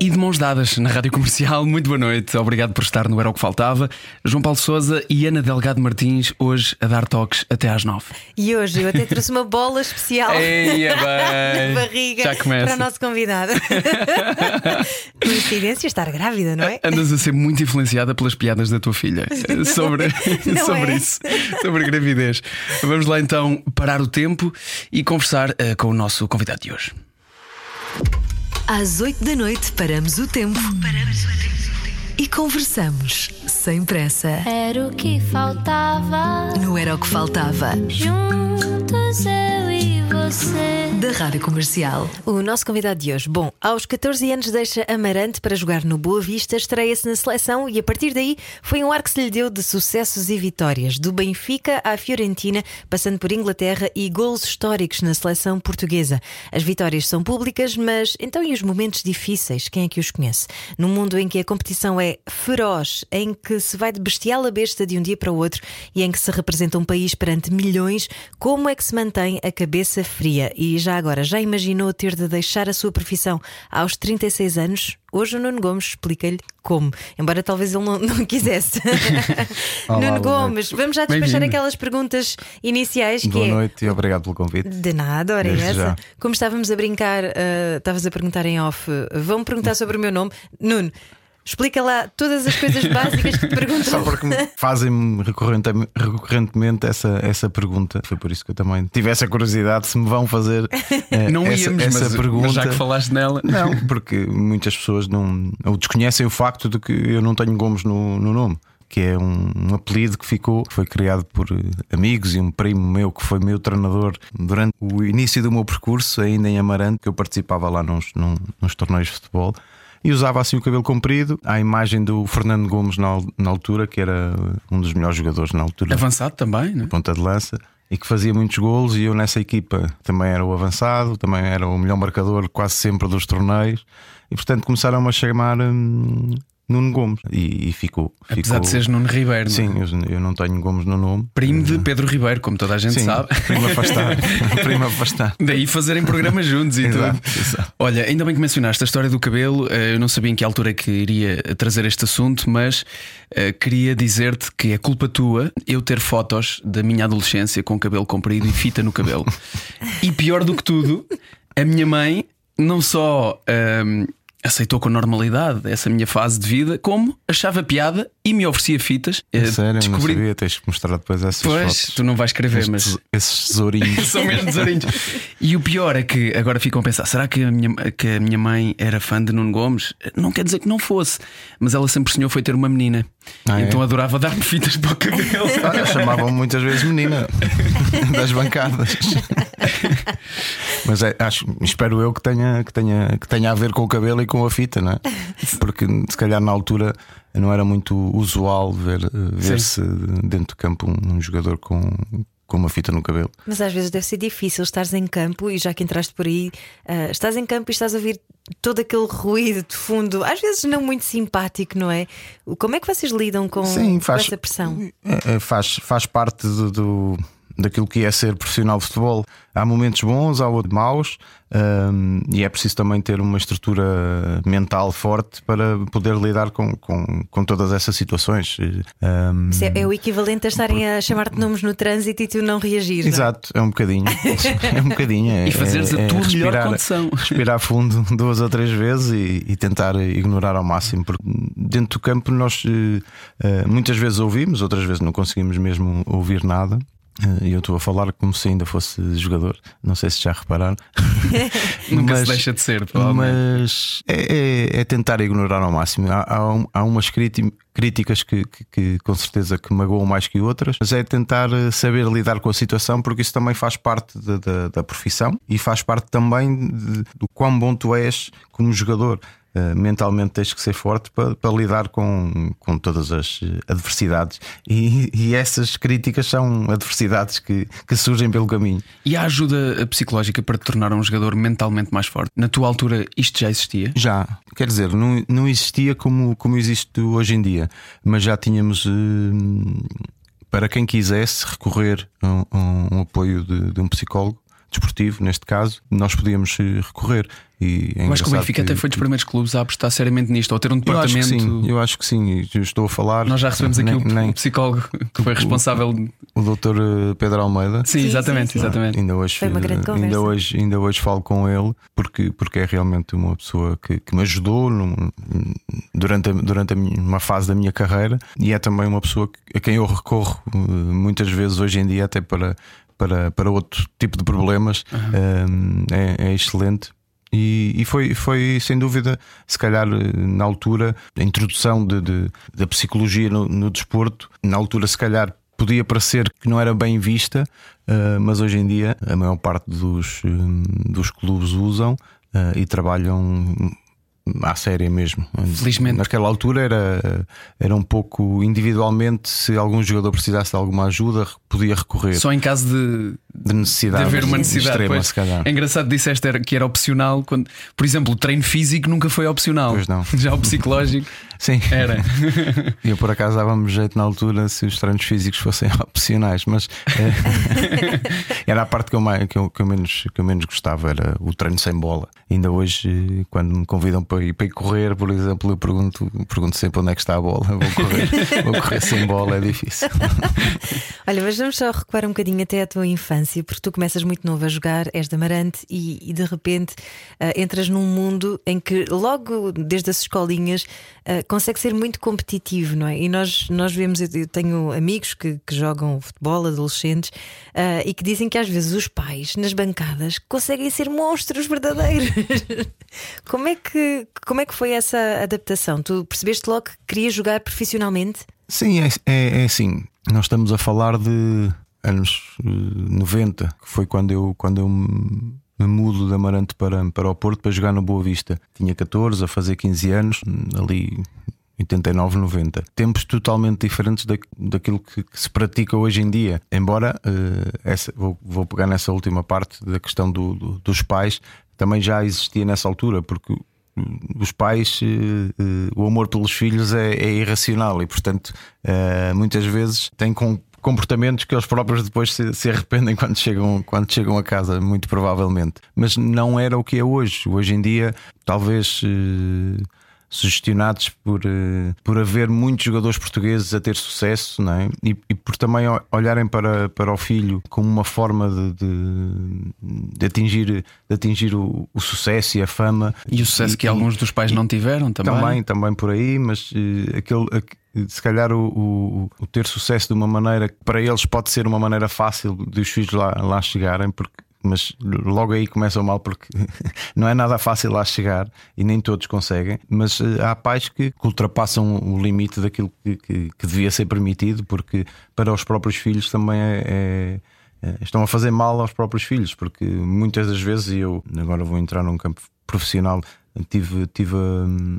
e de mãos dadas na Rádio Comercial. Muito boa noite. Obrigado por estar no Era o que Faltava. João Paulo Souza e Ana Delgado Martins, hoje a dar toques até às nove. E hoje eu até trouxe uma bola especial Eia bem. na barriga para o nosso convidado. Coincidência estar grávida, não é? Andas a ser muito influenciada pelas piadas da tua filha sobre, não sobre é? isso, sobre gravidez. Vamos lá então parar o tempo e conversar eh, com o nosso convidado de hoje. Às 8 da noite paramos o tempo. Paramos o tempo. E conversamos sem pressa. Era o que faltava. Não era o que faltava. Juntos eu e você. Da Rádio Comercial. O nosso convidado de hoje, bom, aos 14 anos deixa Amarante para jogar no Boa Vista, estreia-se na seleção e a partir daí foi um ar que se lhe deu de sucessos e vitórias, do Benfica à Fiorentina, passando por Inglaterra e golos históricos na seleção portuguesa. As vitórias são públicas, mas então e os momentos difíceis? Quem é que os conhece? Num mundo em que a competição é feroz, em que se vai de bestial a besta de um dia para o outro e em que se representa um país perante milhões, como é que se mantém a cabeça fria? E já agora, já imaginou ter de deixar a sua profissão aos 36 anos? Hoje o Nuno Gomes explica-lhe como, embora talvez ele não, não quisesse. Olá, Nuno Gomes, vamos já despachar aquelas perguntas iniciais que Boa é. noite e obrigado pelo convite. De nada, ora é Desde essa. já. Como estávamos a brincar, ah, estavas a perguntar em off, uh, vão perguntar sobre o meu nome. Nuno, explica lá todas as coisas básicas que te perguntam. Só porque me fazem-me recorrente- recorrentemente essa, essa pergunta. Foi por isso que eu também tive essa curiosidade se me vão fazer eh, Não essa, íamos, essa mas, pergunta. mas já que falaste nela. Não, porque muitas pessoas não ou desconhecem o facto de que eu não tenho Gomes no, no nome. Que é um, um apelido que ficou, foi criado por eh, amigos e um primo meu que foi meu treinador durante o início do meu percurso, ainda em Amarante, que eu participava lá nos, num- nos torneios de futebol. E usava assim o cabelo comprido, à imagem do Fernando Gomes na, na altura, que era um dos melhores jogadores na altura Avançado também, não é? ponta de lança e que fazia muitos golos e eu nessa equipa também era o avançado, também era o melhor marcador quase sempre dos torneios e portanto começaram-me a chamar hum, Nuno Gomes e, e ficou, Apesar ficou- de seres Nuno Ribeiro. não é? Sim, eu, eu não tenho Gomes no nome Primo de Pedro Ribeiro, como toda a gente Sim, sabe. primo afastado Primo afastado Daí fazerem programas juntos e Exato, tudo. exato. Olha, ainda bem que mencionaste a história do cabelo. eh, Eu não sabia em que altura é que iria trazer este assunto, mas eh, queria dizer-te que é culpa tua eu ter fotos da minha adolescência com cabelo comprido e fita no cabelo. e pior do que tudo, a minha mãe não só. ahm, Aceitou com normalidade essa minha fase de vida, como achava piada e me oferecia fitas. Eh, Sério, não sabia, tens que mostrar depois essas Pois, fotos tu não vais escrever, Estes- mas Esses tesourinhos são mesmo tesourinhos. E o pior é que agora ficam a pensar: será que a, minha, que a minha mãe era fã de Nuno Gomes? Não quer dizer que não fosse, mas ela sempre sonhou foi ter uma menina. Ah, é? então adorava dar-me fitas para o cabelo. Olha, chamavam muitas vezes menina das bancadas. Mas é, acho, espero eu que tenha, que, tenha, que tenha a ver com o cabelo e com a fita, não é? Porque se calhar na altura não era muito usual ver, eh, ver-se dentro do campo um, um jogador com, com uma fita no cabelo. Mas às vezes deve ser difícil estares em campo e já que entraste por aí, ah, estás em campo e estás a ouvir todo aquele ruído de fundo, às vezes não muito simpático, não é? Como é que vocês lidam com, Sim, com faz, essa pressão? É, é, faz, faz parte do, do- daquilo que é ser profissional de futebol. Há momentos bons, há outros maus, hum, e é preciso também ter uma estrutura mental forte para poder lidar com, com, com todas essas situações. Isso é, é o equivalente a estarem a chamar-te nomes no trânsito e tu não reagires. não é? Exato, é um bocadinho. É um bocadinho. É, E fazeres a é- é tua melhor respirar- condição. Respirar fundo duas ou três vezes e, e tentar ignorar ao máximo. Porque dentro do campo nós eh, muitas vezes ouvimos, outras vezes não conseguimos mesmo ouvir nada. Eh, E eu estou a falar como se ainda fosse jogador. Não sei se já repararam. Nunca se Mas- deixa de ser. Mas é, é- é tentar ignorar ao máximo. Há, há, há umas críti- críticas que, que- que com certeza que magoam mais que outras, mas é tentar eh, saber lidar com a situação, porque isso também faz parte da, da- da profissão e faz parte também de- do quão bom tu és como jogador. Uh, mentalmente tens que ser forte para, para, lidar com, com todas as adversidades. E, e, essas críticas são adversidades que, que surgem pelo caminho. E a ajuda psicológica para te tornar um jogador mentalmente mais forte? Na tua altura, isto já existia? Já, quer dizer, não, não existia como, como existe hoje em dia, mas já tínhamos. Uh, para quem quisesse recorrer a, a um apoio de, de um psicólogo desportivo, neste caso, nós podíamos eh, recorrer. E é eu acho que o Benfica que... até foi dos primeiros clubes a apostar seriamente nisto, ou ter um departamento. Eu acho que sim, eu acho que sim. estou a falar. Nós já recebemos aqui nem, o, nem... psicólogo que foi responsável. O, o doutor eh, Pedro Almeida. Sim, sim exatamente, sim, sim. exatamente. Ainda hoje, foi uma grande conversa. Ainda hoje, ainda hoje falo com ele, porque, porque é realmente uma pessoa que, que me ajudou num, durante, a, durante a minha, uma fase da minha carreira e é também uma pessoa a quem eu recorro eh, muitas vezes hoje em dia, até para para, para outro tipo de problemas uhum. é, é, excelente. E, e, foi, foi sem dúvida, se calhar na altura, a introdução de, de da psicologia no, no, desporto, na altura, se calhar podia parecer que não era bem vista, uh, mas hoje em dia a maior parte dos, dos clubes usam e trabalham à séria mesmo. Felizmente. Naquela altura era, era um pouco individualmente, se algum jogador precisasse de alguma ajuda, podia recorrer. Só em caso de, de necessidade. De haver uma necessidade. Extrema, se calhar. É engraçado disseste que era opcional. Quando, por exemplo, o treino físico nunca foi opcional. Pois não. Já o psicológico. Sim. Era. Eu por acaso dava-me jeito na altura se os treinos físicos fossem opcionais, mas é, era a parte que eu, mais, que, eu, que, eu menos, que eu menos gostava, era o treino sem bola. Ainda hoje, quando me convidam para ir, para ir correr, por exemplo, eu pergunto, pergunto sempre onde é que está a bola. Vou correr, vou correr sem bola, é difícil. Olha, mas vamos só recuar um bocadinho até a tua infância, porque tu começas muito novo a jogar, és de Amarante e, e de repente uh, entras num mundo em que logo desde as escolinhas uh, consegue ser muito competitivo, não é? E nós, nós vemos, eu tenho amigos que, que jogam futebol, adolescentes, uh, e que dizem que às vezes os pais nas bancadas conseguem ser monstros verdadeiros. como, é que, como é que foi essa adaptação? Tu percebeste logo que querias jogar profissionalmente? Sim, é, é, é assim. Nós estamos a falar de anos 90, eh, que foi quando eu, quando eu me mudo de Amarante para, para o Porto para jogar no Boa Vista. Tinha 14, a fazer 15 anos, ali 89, 90. Tempos totalmente diferentes da, daquilo que, que, se pratica hoje em dia. Embora, uh, essa, vou, vou pegar nessa última parte da questão do, do, dos pais, também já existia nessa altura, porque os pais, uh, uh, o amor pelos filhos é, é irracional e, portanto, muitas vezes tem com comportamentos que eles próprios depois se, se, arrependem quando chegam, quando chegam a casa, muito provavelmente. Mas não era o que é hoje. Hoje em dia, talvez. Uh, sugestionados por, uh, por haver muitos jogadores portugueses a ter sucesso não é? e, e por também olharem para, para o filho como uma forma de, de, de atingir, de atingir o, o, sucesso e a fama. E o sucesso e, que alguns dos pais não tiveram também. Também, também por aí, mas uh, aquele se calhar o, o, o, ter sucesso de uma maneira que para eles pode ser uma maneira fácil de os filhos lá, lá chegarem, porque mas logo aí começam mal porque não é nada fácil lá chegar e nem todos conseguem. Mas eh, há pais que ultrapassam o limite daquilo que, que, que devia ser permitido, porque para os próprios filhos também é, é, é, estão a fazer mal aos próprios filhos, porque muitas das vezes, e eu agora vou entrar num campo profissional, tive, tive hum,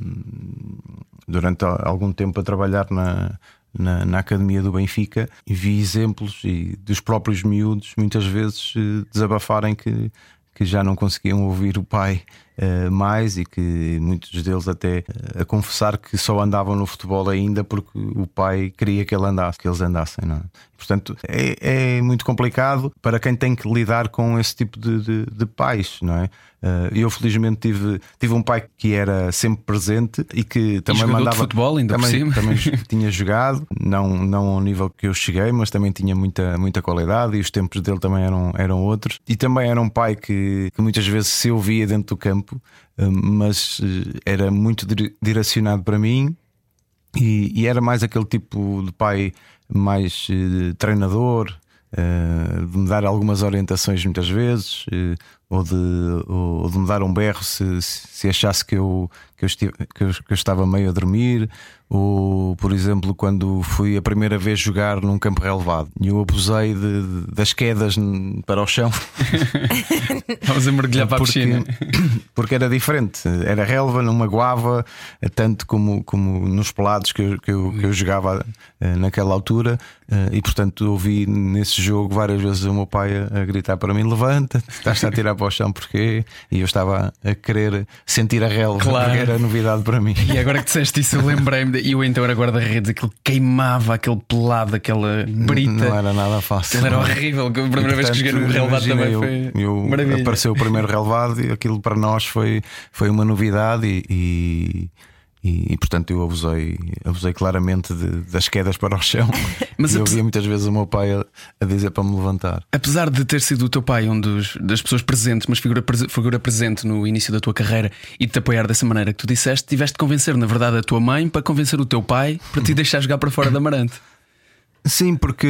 durante algum tempo a trabalhar na, na, na, academia do Benfica e vi exemplos e dos próprios miúdos muitas vezes eh, desabafarem que, que já não conseguiam ouvir o pai mais e que muitos deles até uh, a confessar que só andavam no futebol ainda porque o pai queria que ele andasse, que eles andassem. Não é? Portanto, é, é, muito complicado para quem tem que lidar com esse tipo de, de, de pais, não é? Uh, eu felizmente tive, tive um pai que era sempre presente e que também e mandava futebol ainda também, por cima. também tinha jogado, não, não ao nível que eu cheguei, mas também tinha muita, muita qualidade e os tempos dele também eram, eram outros. E também era um pai que, que muitas vezes se ouvia dentro do campo, uh, mas uh, era muito direcionado para mim e, e, era mais aquele tipo de pai mais treinador. Uh, de me dar algumas orientações muitas vezes, ou, de, ou, de me dar um berro se, se achasse que eu, que, eu estive, que, eu, que eu estava meio a dormir, ou por exemplo, quando fui a primeira vez jogar num campo relevado e eu abusei de, de, das quedas para o chão. Estavas a mergulhar para porque, a piscina. Porque era diferente, era relva, não magoava, tanto como, como nos pelados que eu, que eu, que eu jogava eh, naquela altura. Eh, e portanto ouvi nesse jogo várias vezes o meu pai a, a gritar para mim: Levanta, estás a tirar para o chão porquê? E eu estava a querer sentir a relva, claro. porque era novidade para mim. E agora que disseste isso, eu lembrei-me, e eu então era guarda-redes, aquilo queimava, aquele pelado, aquela brita. Não era nada fácil. Aquilo era horrível. A primeira e, vez que joguei no relevado também eu, foi. Eu, maravilha. Apareceu o primeiro relevado e aquilo para nós foi, foi uma novidade e, e e, e, portanto eu abusei, abusei claramente de, das quedas para o chão. Mas e eu via muitas vezes o meu pai a, a, dizer para me levantar. Apesar de ter sido o teu pai um dos, das pessoas presentes, mas figura, figura presente no início da tua carreira e de te apoiar dessa maneira que tu disseste, tiveste de convencer, na verdade, a tua mãe para convencer o teu pai para te deixar jogar para fora da Amarante. Sim, porque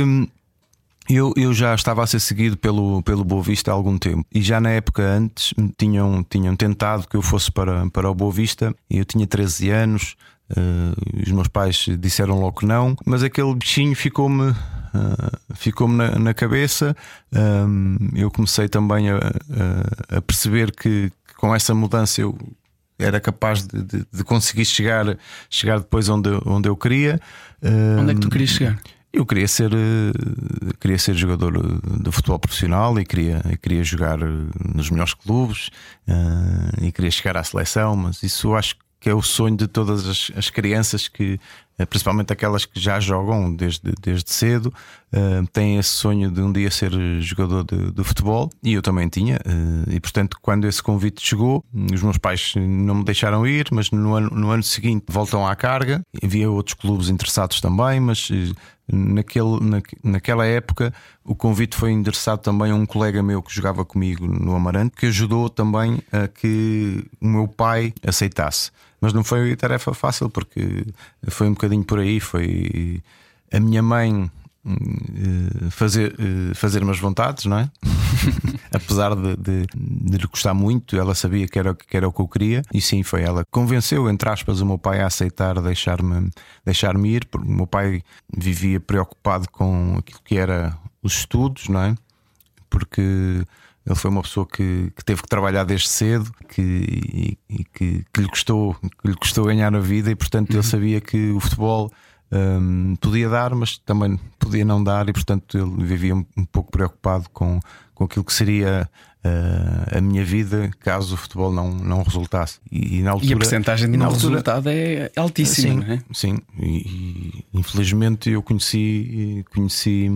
eu, eu já estava a ser seguido pelo, pelo Boa Vista há algum tempo e já na época antes tinham, tinham tentado que eu fosse para, para o Boa Vista. Eu tinha 13 anos, uh, os meus pais disseram logo que não, mas aquele bichinho ficou-me. Uh, ficou-me na, na cabeça. Um, eu comecei também a, a, a perceber que, que, com essa mudança eu era capaz de, de, de, conseguir chegar, chegar depois onde, onde eu queria. Onde é que tu querias chegar? Eu queria ser, eh, queria ser jogador de futebol profissional e queria, queria jogar eh, nos melhores clubes e queria chegar à seleção, mas isso acho que é o sonho de todas as, as crianças que, principalmente aquelas que já jogam desde, desde cedo, uh, têm esse sonho de um dia ser jogador de, de futebol e eu também tinha. Uh, e portanto, quando esse convite chegou, os meus pais não me deixaram ir, mas no ano, no ano seguinte voltam à carga. Havia outros clubes interessados também, mas Naquele, na, naquela época, o convite foi endereçado também a um colega meu que jogava comigo no Amarante, que ajudou também a que o meu pai aceitasse. Mas não foi tarefa fácil, porque foi um bocadinho por aí. Foi a minha mãe eh, fazer, eh, fazer umas vontades, não é? Apesar de, de, de, lhe gostar muito, ela sabia que era, que era o que eu queria, e sim, foi ela. Convenceu, entre aspas, o meu pai a aceitar deixar-me deixar ir, porque o meu pai vivia preocupado com aquilo que era os estudos, não é? Porque ele foi uma pessoa que, que teve que trabalhar desde cedo que, e, e que, que, lhe custou, que lhe custou ganhar a vida, e portanto ele uhum. sabia que o futebol um, podia dar, mas também podia não dar, e portanto ele vivia um, um pouco preocupado com, com aquilo que seria uh, a minha vida caso o futebol não, não resultasse. E, e na altura, e a porcentagem de não altura, resultado é altíssima, sim, é? Sim, e, e, infelizmente eu conheci, conheci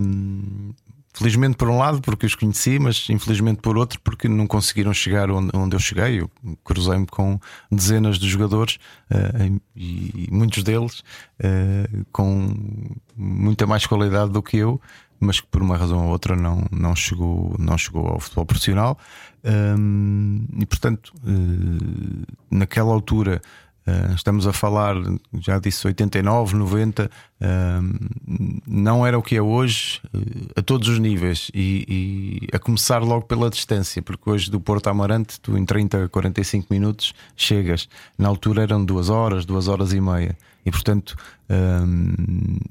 Felizmente por um lado porque os conheci, mas infelizmente por outro porque não conseguiram chegar onde, onde eu cheguei. Eu cruzei-me com dezenas de jogadores uh, e, muitos deles uh, com muita mais qualidade do que eu, mas que por uma razão ou outra não, não, chegou, não chegou ao futebol profissional. Um, e portanto, uh, naquela altura Uh, estamos a falar, já disse, 89, 90, uh, não era o que é hoje, uh, a todos os níveis, e, e, a começar logo pela distância, porque hoje do Porto Amarante, tu em 30, 45 minutos chegas. Na altura eram duas horas, duas horas e meia, e portanto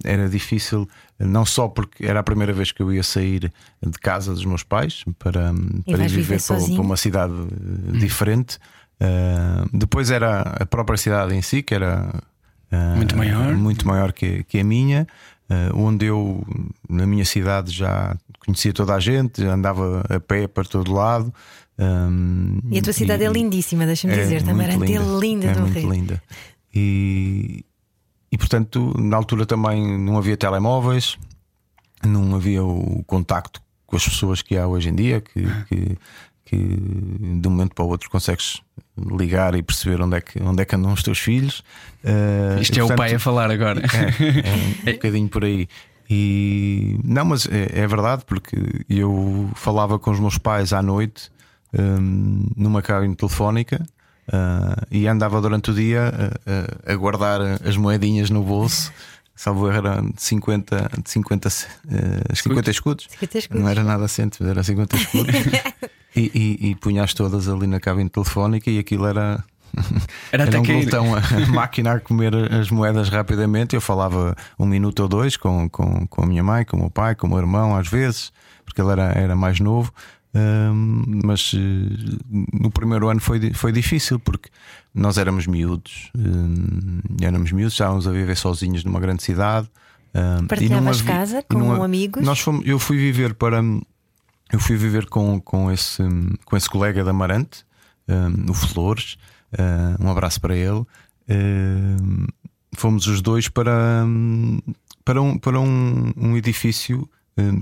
era difícil, não só porque era a primeira vez que eu ia sair de casa dos meus pais para, para ir viver para, para, uma cidade diferente. Uh, depois era a própria cidade em si, que era uh, muito maior, muito maior que, que a minha, uh, onde eu, na minha cidade, já conhecia toda a gente, andava a pé para todo lado. Um, e a tua cidade é lindíssima, deixa-me é dizer, Tamarante é linda, é do muito Rio. linda. E, e portanto, na altura também não havia telemóveis, não havia o contacto com as pessoas que há hoje em dia, que, que que de um momento para o outro consegues ligar e perceber onde é que, onde é que andam os teus filhos. Uh, Isto e, é portanto, o pai a falar agora. É, é um bocadinho por aí. E não, mas é, é, verdade, porque eu falava com os meus pais à noite um, numa cabine telefónica. Uh, e andava durante o dia a, a, a guardar as moedinhas no bolso salvo erro, era de 50, de 50, uh, 50 escudos. 50 escudos. Não era nada cento, era 50 escudos. e, e, e punhas todas ali na cabine telefónica e aquilo era. Era até um cair. glutão, a máquina a comer as moedas rapidamente. Eu falava um minuto ou dois com, com, com a minha mãe, com o meu pai, com o meu irmão, às vezes, porque ele era, era mais novo. Hum, mas eh, no primeiro ano foi, foi difícil porque nós éramos miúdos, hum, éramos miúdos, estávamos a viver sozinhos numa grande cidade. e Partilhavas havia- casa e não com ha- amigos? Nós fomos, eu fui viver para. Eu fui viver com, com, esse, com esse colega da Amarante, hum, o Flores. hum, um abraço para ele. Hum, fomos os dois para, para, um, para um, um edifício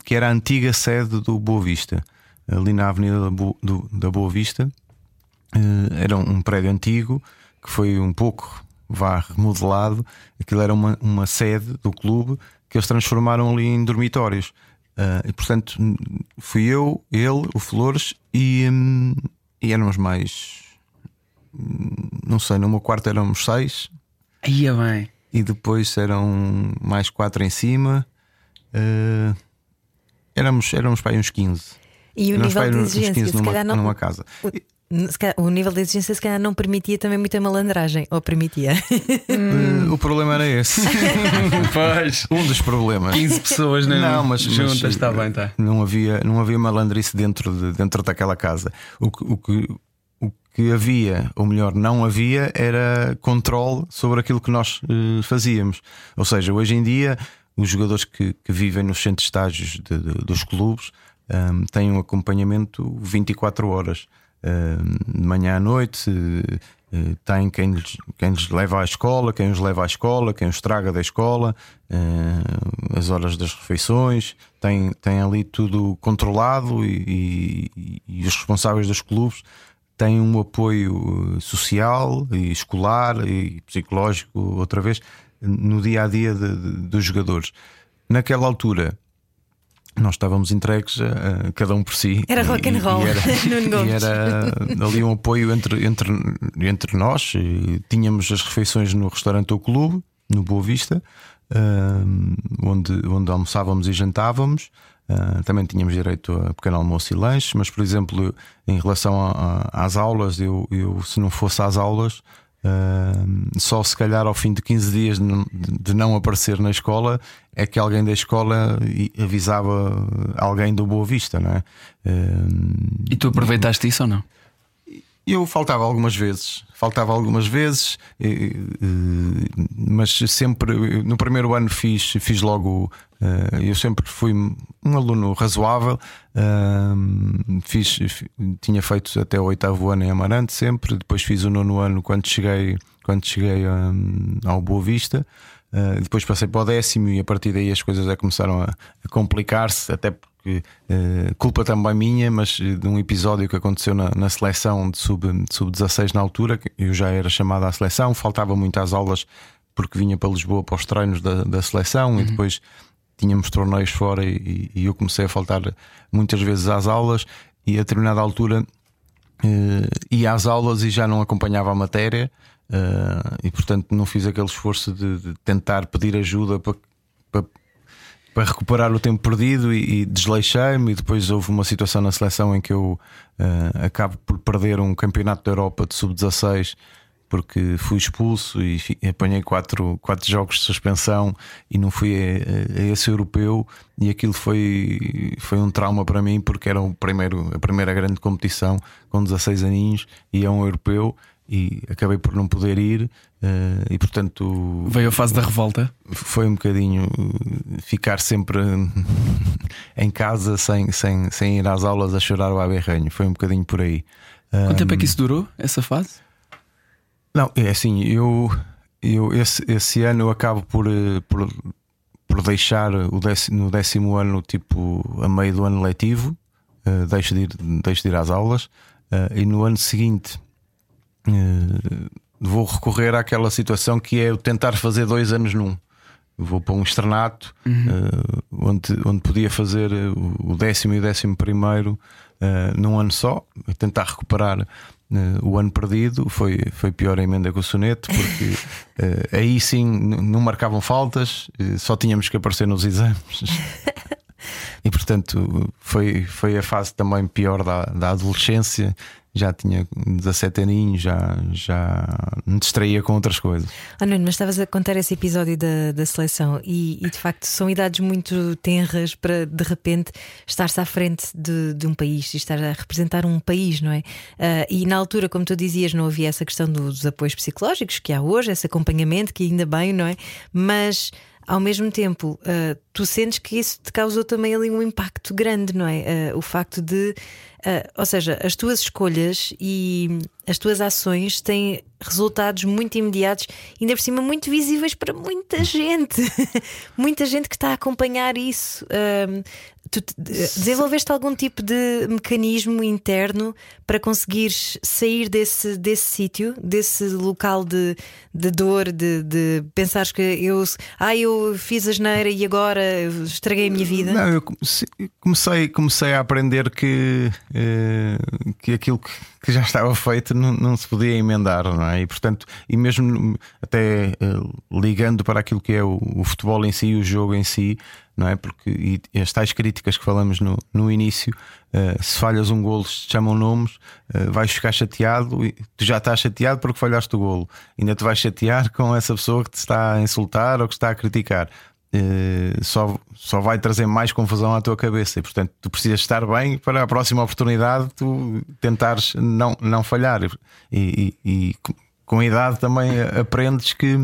que era a antiga sede do Boa Vista, ali na Avenida da Bo- do- da Boa Vista. Eh, era um prédio antigo que foi um pouco vá remodelado. Aquilo era uma, uma sede do clube que eles transformaram ali em dormitórios. Eh, e portanto fui eu, ele, o Flores e, hum, e éramos mais. Não sei, no meu quarto éramos seis Aí é bem. e depois eram mais quatro em cima. Eh, éramos, éramos para aí uns 15. E o Éramos nível de uns exigência, 15 se numa, calhar não. numa casa. o- calhar O nível de exigência se calhar não permitia também muita malandragem, ou permitia? Eh, o problema era esse. Pois. um dos problemas. 15 pessoas né? Não, mas, juntas, mas, está bem, tá. Não havia, não havia malandrice dentro, de, dentro daquela casa. O que, o, que, o que havia, ou melhor, não havia, era controle sobre aquilo que nós eh, fazíamos. Ou seja, hoje em dia, os jogadores que, que vivem nos centros de estágios de- de- dos clubes ehm, têm um acompanhamento 24 horas. De manhã à noite, eh, tem quem lhes, quem lhes leva à escola, quem os leva à escola, quem os traga da escola, eh, as horas das refeições, tem, tem ali tudo controlado e, e- e os responsáveis dos clubes têm um apoio eh, social e escolar e psicológico, outra vez, no dia a dia de- de- dos jogadores. Naquela altura. Nós estávamos entregues a, cada um por si. Era rock and E- e roll, era- e era ali um apoio entre, entre, entre nós. E tínhamos as refeições no restaurante do clube, no Boa Vista, hum, onde, onde almoçávamos e jantávamos. Ah, também tínhamos direito a pequeno almoço e lanche, mas, por exemplo, em relação a- a- às aulas, eu, eu, se não fosse às aulas, hum, só se calhar ao fim de 15 dias de não- aparecer na escola é que alguém da escola avisava alguém do Boa Vista, não é? Hum, E tu aproveitaste isso ou não? Eu faltava algumas vezes, faltava algumas vezes, mas sempre no primeiro ano fiz, fiz logo. eh, Eu sempre fui um aluno razoável, eh, fiz, fi- tinha feito até o oitavo ano em Amarante, sempre. Depois fiz o nono ano quando cheguei, quando cheguei eh, ao Boa Vista. Uh, depois passei para o décimo e a partir daí as coisas já começaram a, a complicar-se, até porque uh, culpa também minha, mas uh, de um episódio que aconteceu na, na seleção de sub- de sub-16 na altura, que eu já era chamado à seleção, faltava muito às aulas porque vinha para Lisboa para os treinos da, da seleção e depois tínhamos torneios fora e, e eu comecei a faltar muitas vezes às aulas e a determinada altura eh, ia às aulas e já não acompanhava a matéria eh, e portanto não fiz aquele esforço de, de tentar pedir ajuda para, para, para recuperar o tempo perdido e, e desleixei-me. E depois houve uma situação na seleção em que eu eh, acabo por perder um campeonato da Europa de sub-16 porque fui expulso e apanhei quatro, quatro jogos de suspensão e não fui a, a esse europeu. E aquilo foi, foi um trauma para mim porque era o primeiro, a primeira grande competição com 16 aninhos e é um europeu e acabei por não poder ir eh, e portanto Veio a fase da revolta. foi um bocadinho eh, ficar sempre em casa sem, sem, sem ir às aulas a chorar o aberranho, foi um bocadinho por aí. Quanto tempo é que isso durou, essa fase? Não, é assim, eu, eu esse, esse ano eu acabo por, eh, por, por deixar o décimo, no décimo ano, tipo, a meio do ano letivo, eh, deixo, de ir, deixo de ir às aulas, eh, e no ano seguinte eh, vou recorrer àquela situação que é eu tentar fazer dois anos num. Vou para um externato eh, onde, onde podia fazer eh, o décimo e o décimo primeiro eh, num ano só, tentar recuperar o ano perdido foi, foi pior a emenda que o soneto, porque uh, aí sim não marcavam faltas, só tínhamos que aparecer nos exames. e portanto foi, foi a fase também pior da, da adolescência já tinha 17 aninhos, já, já me distraía com outras coisas. Oh, Nuno, mas estavas a contar esse episódio da, da seleção e, e, de facto são idades muito tenras para de repente estar-se à frente de, de, um país e estar a representar um país, não é? Uh, e na altura, como tu dizias, não havia essa questão dos apoios psicológicos que há hoje, esse acompanhamento que ainda bem, não é? Mas ao mesmo tempo, uh, tu sentes que isso te causou também ali um impacto grande, não é? Uh, o facto de. Uh, ou seja, as tuas escolhas e as tuas ações têm resultados muito imediatos e ainda por cima muito visíveis para muita gente. muita gente que está a acompanhar isso. Tu desenvolveste algum tipo de mecanismo interno para conseguires sair desse, desse sítio, desse local de, de dor, de, de pensares que eu, ah, eu fiz a geneira e agora estraguei a minha vida? Não, eu comecei, comecei a aprender que, eh, que aquilo que, que já estava feito não, não, se podia emendar, não é? E portanto, e mesmo até eh, ligando para aquilo que é o, o futebol em si, o jogo em si não é? Porque e as tais críticas que falamos no, no início, uh, se falhas um golo, te chamam nomes, uh, vais ficar chateado e tu já estás chateado porque falhaste o golo, ainda te vais chatear com essa pessoa que te está a insultar ou que está a criticar. Uh, só, só vai trazer mais confusão à tua cabeça. E portanto tu precisas estar bem para a próxima oportunidade tu tentares não, não falhar. E, e, e com a idade também aprendes que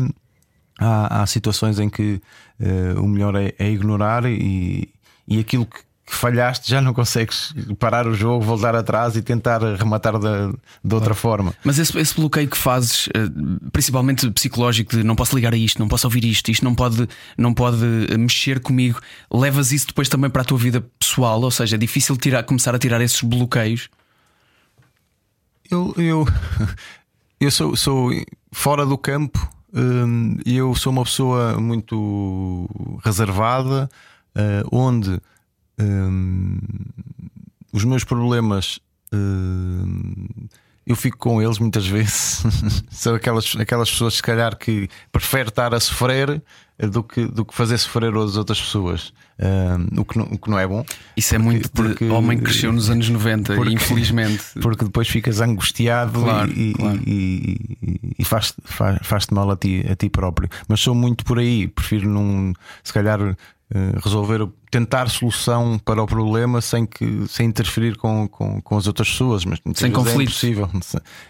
há, há situações em que uh, o melhor é, é ignorar e, e aquilo que, que, falhaste já não consegues parar o jogo, voltar atrás e tentar rematar de, de outra forma. Mas esse, esse, bloqueio que fazes, eh, principalmente psicológico, de não posso ligar a isto, não posso ouvir isto, isto não pode, não pode mexer comigo, levas isso depois também para a tua vida pessoal, ou seja, é difícil tirar, começar a tirar esses bloqueios. Eu, eu, eu sou, sou fora do campo Hum, eu sou uma pessoa muito reservada, eh, onde hum, os meus problemas hum, eu fico com eles muitas vezes. São aquelas, aquelas pessoas, se calhar, que preferem estar a sofrer do que, do que fazer sofrer as outras pessoas. O, que não, o que não é bom. Isso é muito porque, homem que cresceu nos anos 90, porque, infelizmente. Porque depois ficas angustiado claro, e, claro. e, e, e faz-te faz, faz mal a ti, a ti próprio. Mas sou muito por aí, prefiro não, se calhar, resolver, tentar solução para o problema sem, que, sem interferir com, com, com as outras pessoas. Mas sem conflito. É impossível,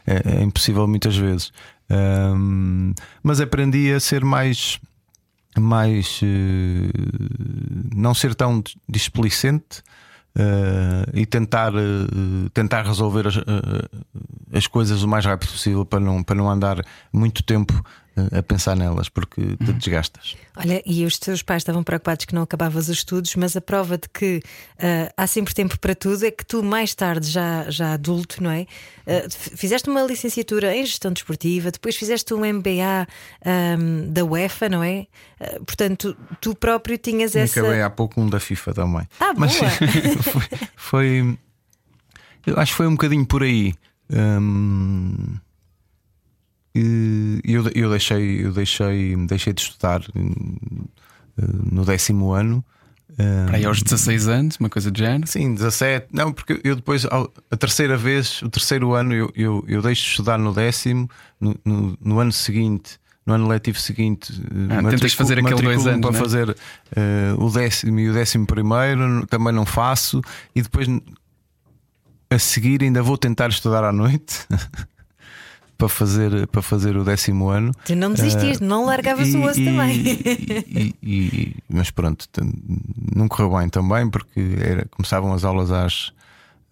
é, é impossível muitas vezes. Um, mas aprendi a ser mais mais uh, não ser tão displicente uh, e tentar, uh, tentar resolver as, as coisas o mais rápido possível para não, para não andar muito tempo a pensar nelas, porque te uhum. desgastas. Olha, e os teus pais estavam preocupados que não acabavas os estudos, mas a prova de que uh, há sempre tempo para tudo é que tu, mais tarde, já, já adulto, não é? Uh, fizeste uma licenciatura em gestão desportiva, depois fizeste um MBA um, da UEFA, não é? Uh, portanto, tu próprio tinhas essa. Acabei há pouco um da FIFA também. Ah, mas foi, foi, Eu acho que foi um bocadinho por aí. Um eu, eu deixei, eu deixei, deixei de estudar eh, no décimo ano. Para aí aos 16 anos, uma coisa de género? Sim, 17. Não, porque eu depois, a terceira vez, o terceiro ano, eu, eu, eu deixo de estudar no décimo, no, no, no ano seguinte no ano letivo seguinte ah, tentas fazer aquele dois anos para né? fazer uh, o décimo e o décimo primeiro também não faço e depois a seguir ainda vou tentar estudar à noite para fazer, para fazer o décimo ano. Tu não desististe, uh, não largavas o osso também. E, e, mas pronto, não correu bem também, porque era, começavam as aulas às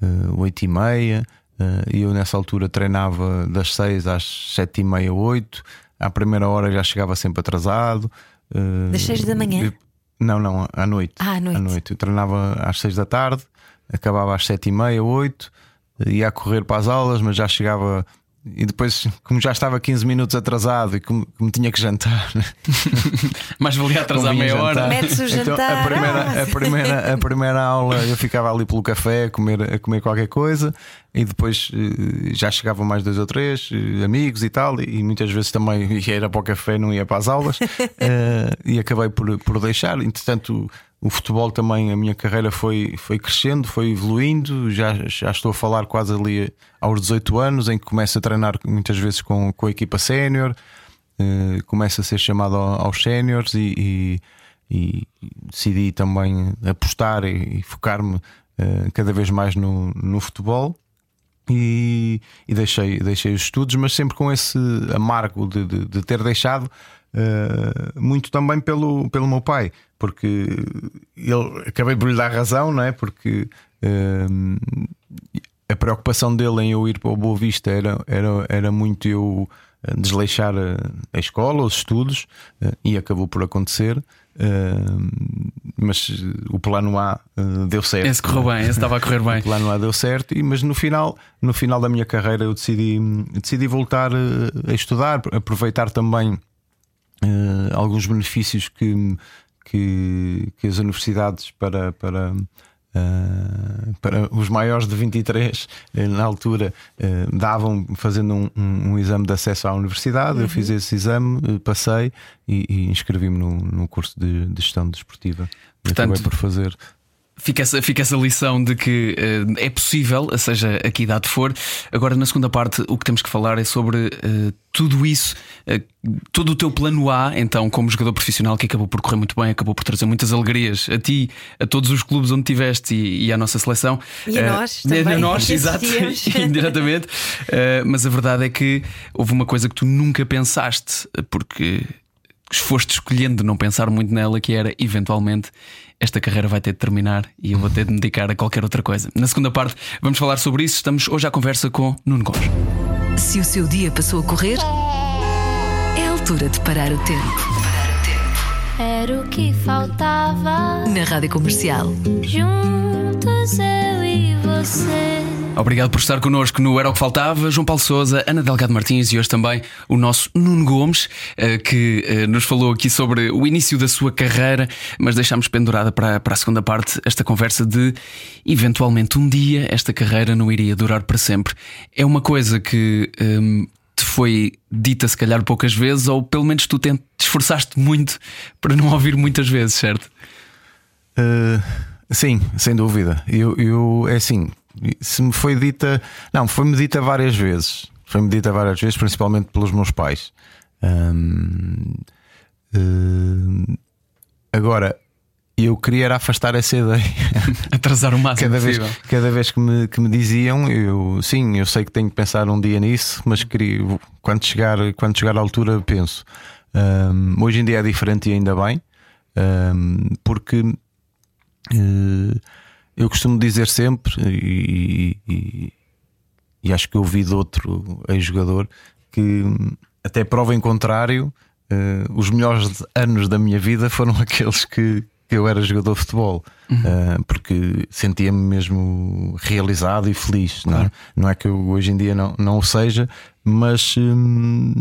uh, oito e meia uh, e eu nessa altura treinava das seis às sete e meia, oito. À primeira hora já chegava sempre atrasado. Uh, das seis da manhã? não, não, à noite. Ah, à noite. À noite. Eu treinava às seis da tarde, acabava às sete e meia, oito, ia a correr para as aulas, mas já chegava e depois, como já estava 15 minutos atrasado e como, como tinha que jantar, mais valia atrasar meia hora. jantar. Metes o Então, a, primeira, Ah, a, sim. primeira, a primeira aula eu ficava ali pelo café a comer, a comer qualquer coisa e depois eh, já chegavam mais dois ou três eh, amigos e tal, e muitas vezes também ia era para o café, não ia para as aulas, eh, e acabei por, por deixar. Entretanto, o futebol também, a minha carreira foi, foi crescendo, foi evoluindo. Já, já estou a falar quase ali aos 18 anos, em que começo a treinar muitas vezes com, com a equipa sénior, eh, começo a ser chamado ao- aos séniores e, e- e decidi também apostar e, e focar-me eh, cada vez mais no, no futebol. E, e deixei, deixei os estudos, mas sempre com esse amargo de, de- de ter deixado, eh, muito também pelo, pelo meu pai, porque ele acabei por lhe dar razão, não é? Porque eh, a preocupação dele em eu ir para o Boa Vista era, era, era muito eu eh, desleixar a, escola, os estudos, e acabou por acontecer. mas o plano A deu certo. Esse correu bem, esse estava a correr bem. O plano A deu certo, e- mas no final, no final da minha carreira eu decidi, decidi voltar a estudar, aproveitar também eh, alguns benefícios que, que, que as universidades para, para, eh, para os maiores de 23 eh, na altura eh, davam fazendo um, um- um exame de acesso à universidade. Eu fiz esse exame, passei e, e inscrevi-me no, no curso de, de gestão desportiva. Portanto, por fazer. Fica essa, fica essa lição de que eh, é possível, seja a que idade for. Agora, na segunda parte, o que temos que falar é sobre eh, tudo isso, eh, todo o teu plano A, então, como jogador profissional, que acabou por correr muito bem, acabou por trazer muitas alegrias a ti, a todos os clubes onde tiveste e, e à nossa seleção. E a nós e a também, nós, exato, indiretamente. Mas a verdade é que houve uma coisa que tu nunca pensaste, porque foste escolhendo não pensar muito nela, que era eventualmente esta carreira vai ter de terminar e eu vou ter de me dedicar a qualquer outra coisa. Na segunda parte vamos falar sobre isso. Estamos hoje à conversa com Nuno Gomes. Se o seu dia passou a correr, é a altura de parar o tempo. Era o que faltava. Na Rádio Comercial. Juntos eu e você. Obrigado por estar connosco no Era o que Faltava. João Paulo Souza, Ana Delgado Martins e hoje também o nosso Nuno Gomes, eh, que eh, nos falou aqui sobre o início da sua carreira, mas deixámos pendurada para, para a segunda parte esta conversa de eventualmente um dia esta carreira não iria durar para sempre. É uma coisa que. hum, te foi dita se calhar poucas vezes, ou pelo menos tu te te esforçaste muito para não ouvir muitas vezes, certo? Uh, sim, sem dúvida. Eu, eu é assim, se me foi dita, não, foi-me dita várias vezes. Foi-me dita várias vezes, principalmente pelos meus pais. Hum, uh, agora, eu queria era afastar essa ideia. Atrasar o máximo cada, vez, possível. cada vez que me, que me diziam, eu sim, eu sei que tenho que pensar um dia nisso, mas queria, quando chegar, quando chegar à altura, penso. Hum, hoje em dia é diferente e ainda bem, hum, porque eh, eu costumo dizer sempre, e, e- e acho que ouvi de outro ex-jogador, que hum, até prova em contrário, eh, os melhores anos da minha vida foram aqueles que, que eu era jogador de futebol, Eh, porque sentia-me mesmo realizado e feliz. Não, é? não é que eu hoje em dia não, não o seja, mas hum,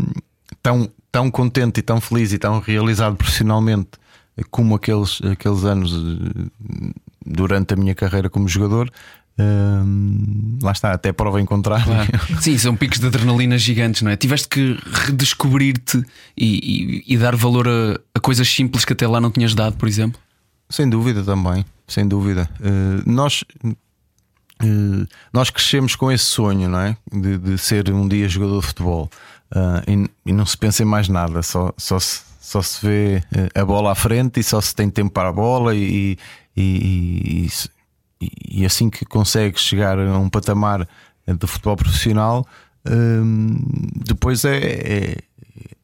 tão, tão contente e tão feliz e tão realizado profissionalmente como aqueles, aqueles anos eh, durante a minha carreira como jogador. hum, lá está, até prova em contrário. Claro. Sim, são picos de adrenalina gigantes, não é? Tiveste que redescobrir-te e, e- e dar valor a, a coisas simples que até lá não tinhas dado, por exemplo. Sem dúvida também, sem dúvida. Eh, nós, eh, nós crescemos com esse sonho, não é? De, de ser um dia jogador de futebol Ah, e, e não se pensa em mais nada, só, só, se, só se vê a bola à frente e só se tem tempo para a bola e, e, e- e assim que consegues chegar a um patamar de futebol profissional, hum, depois é-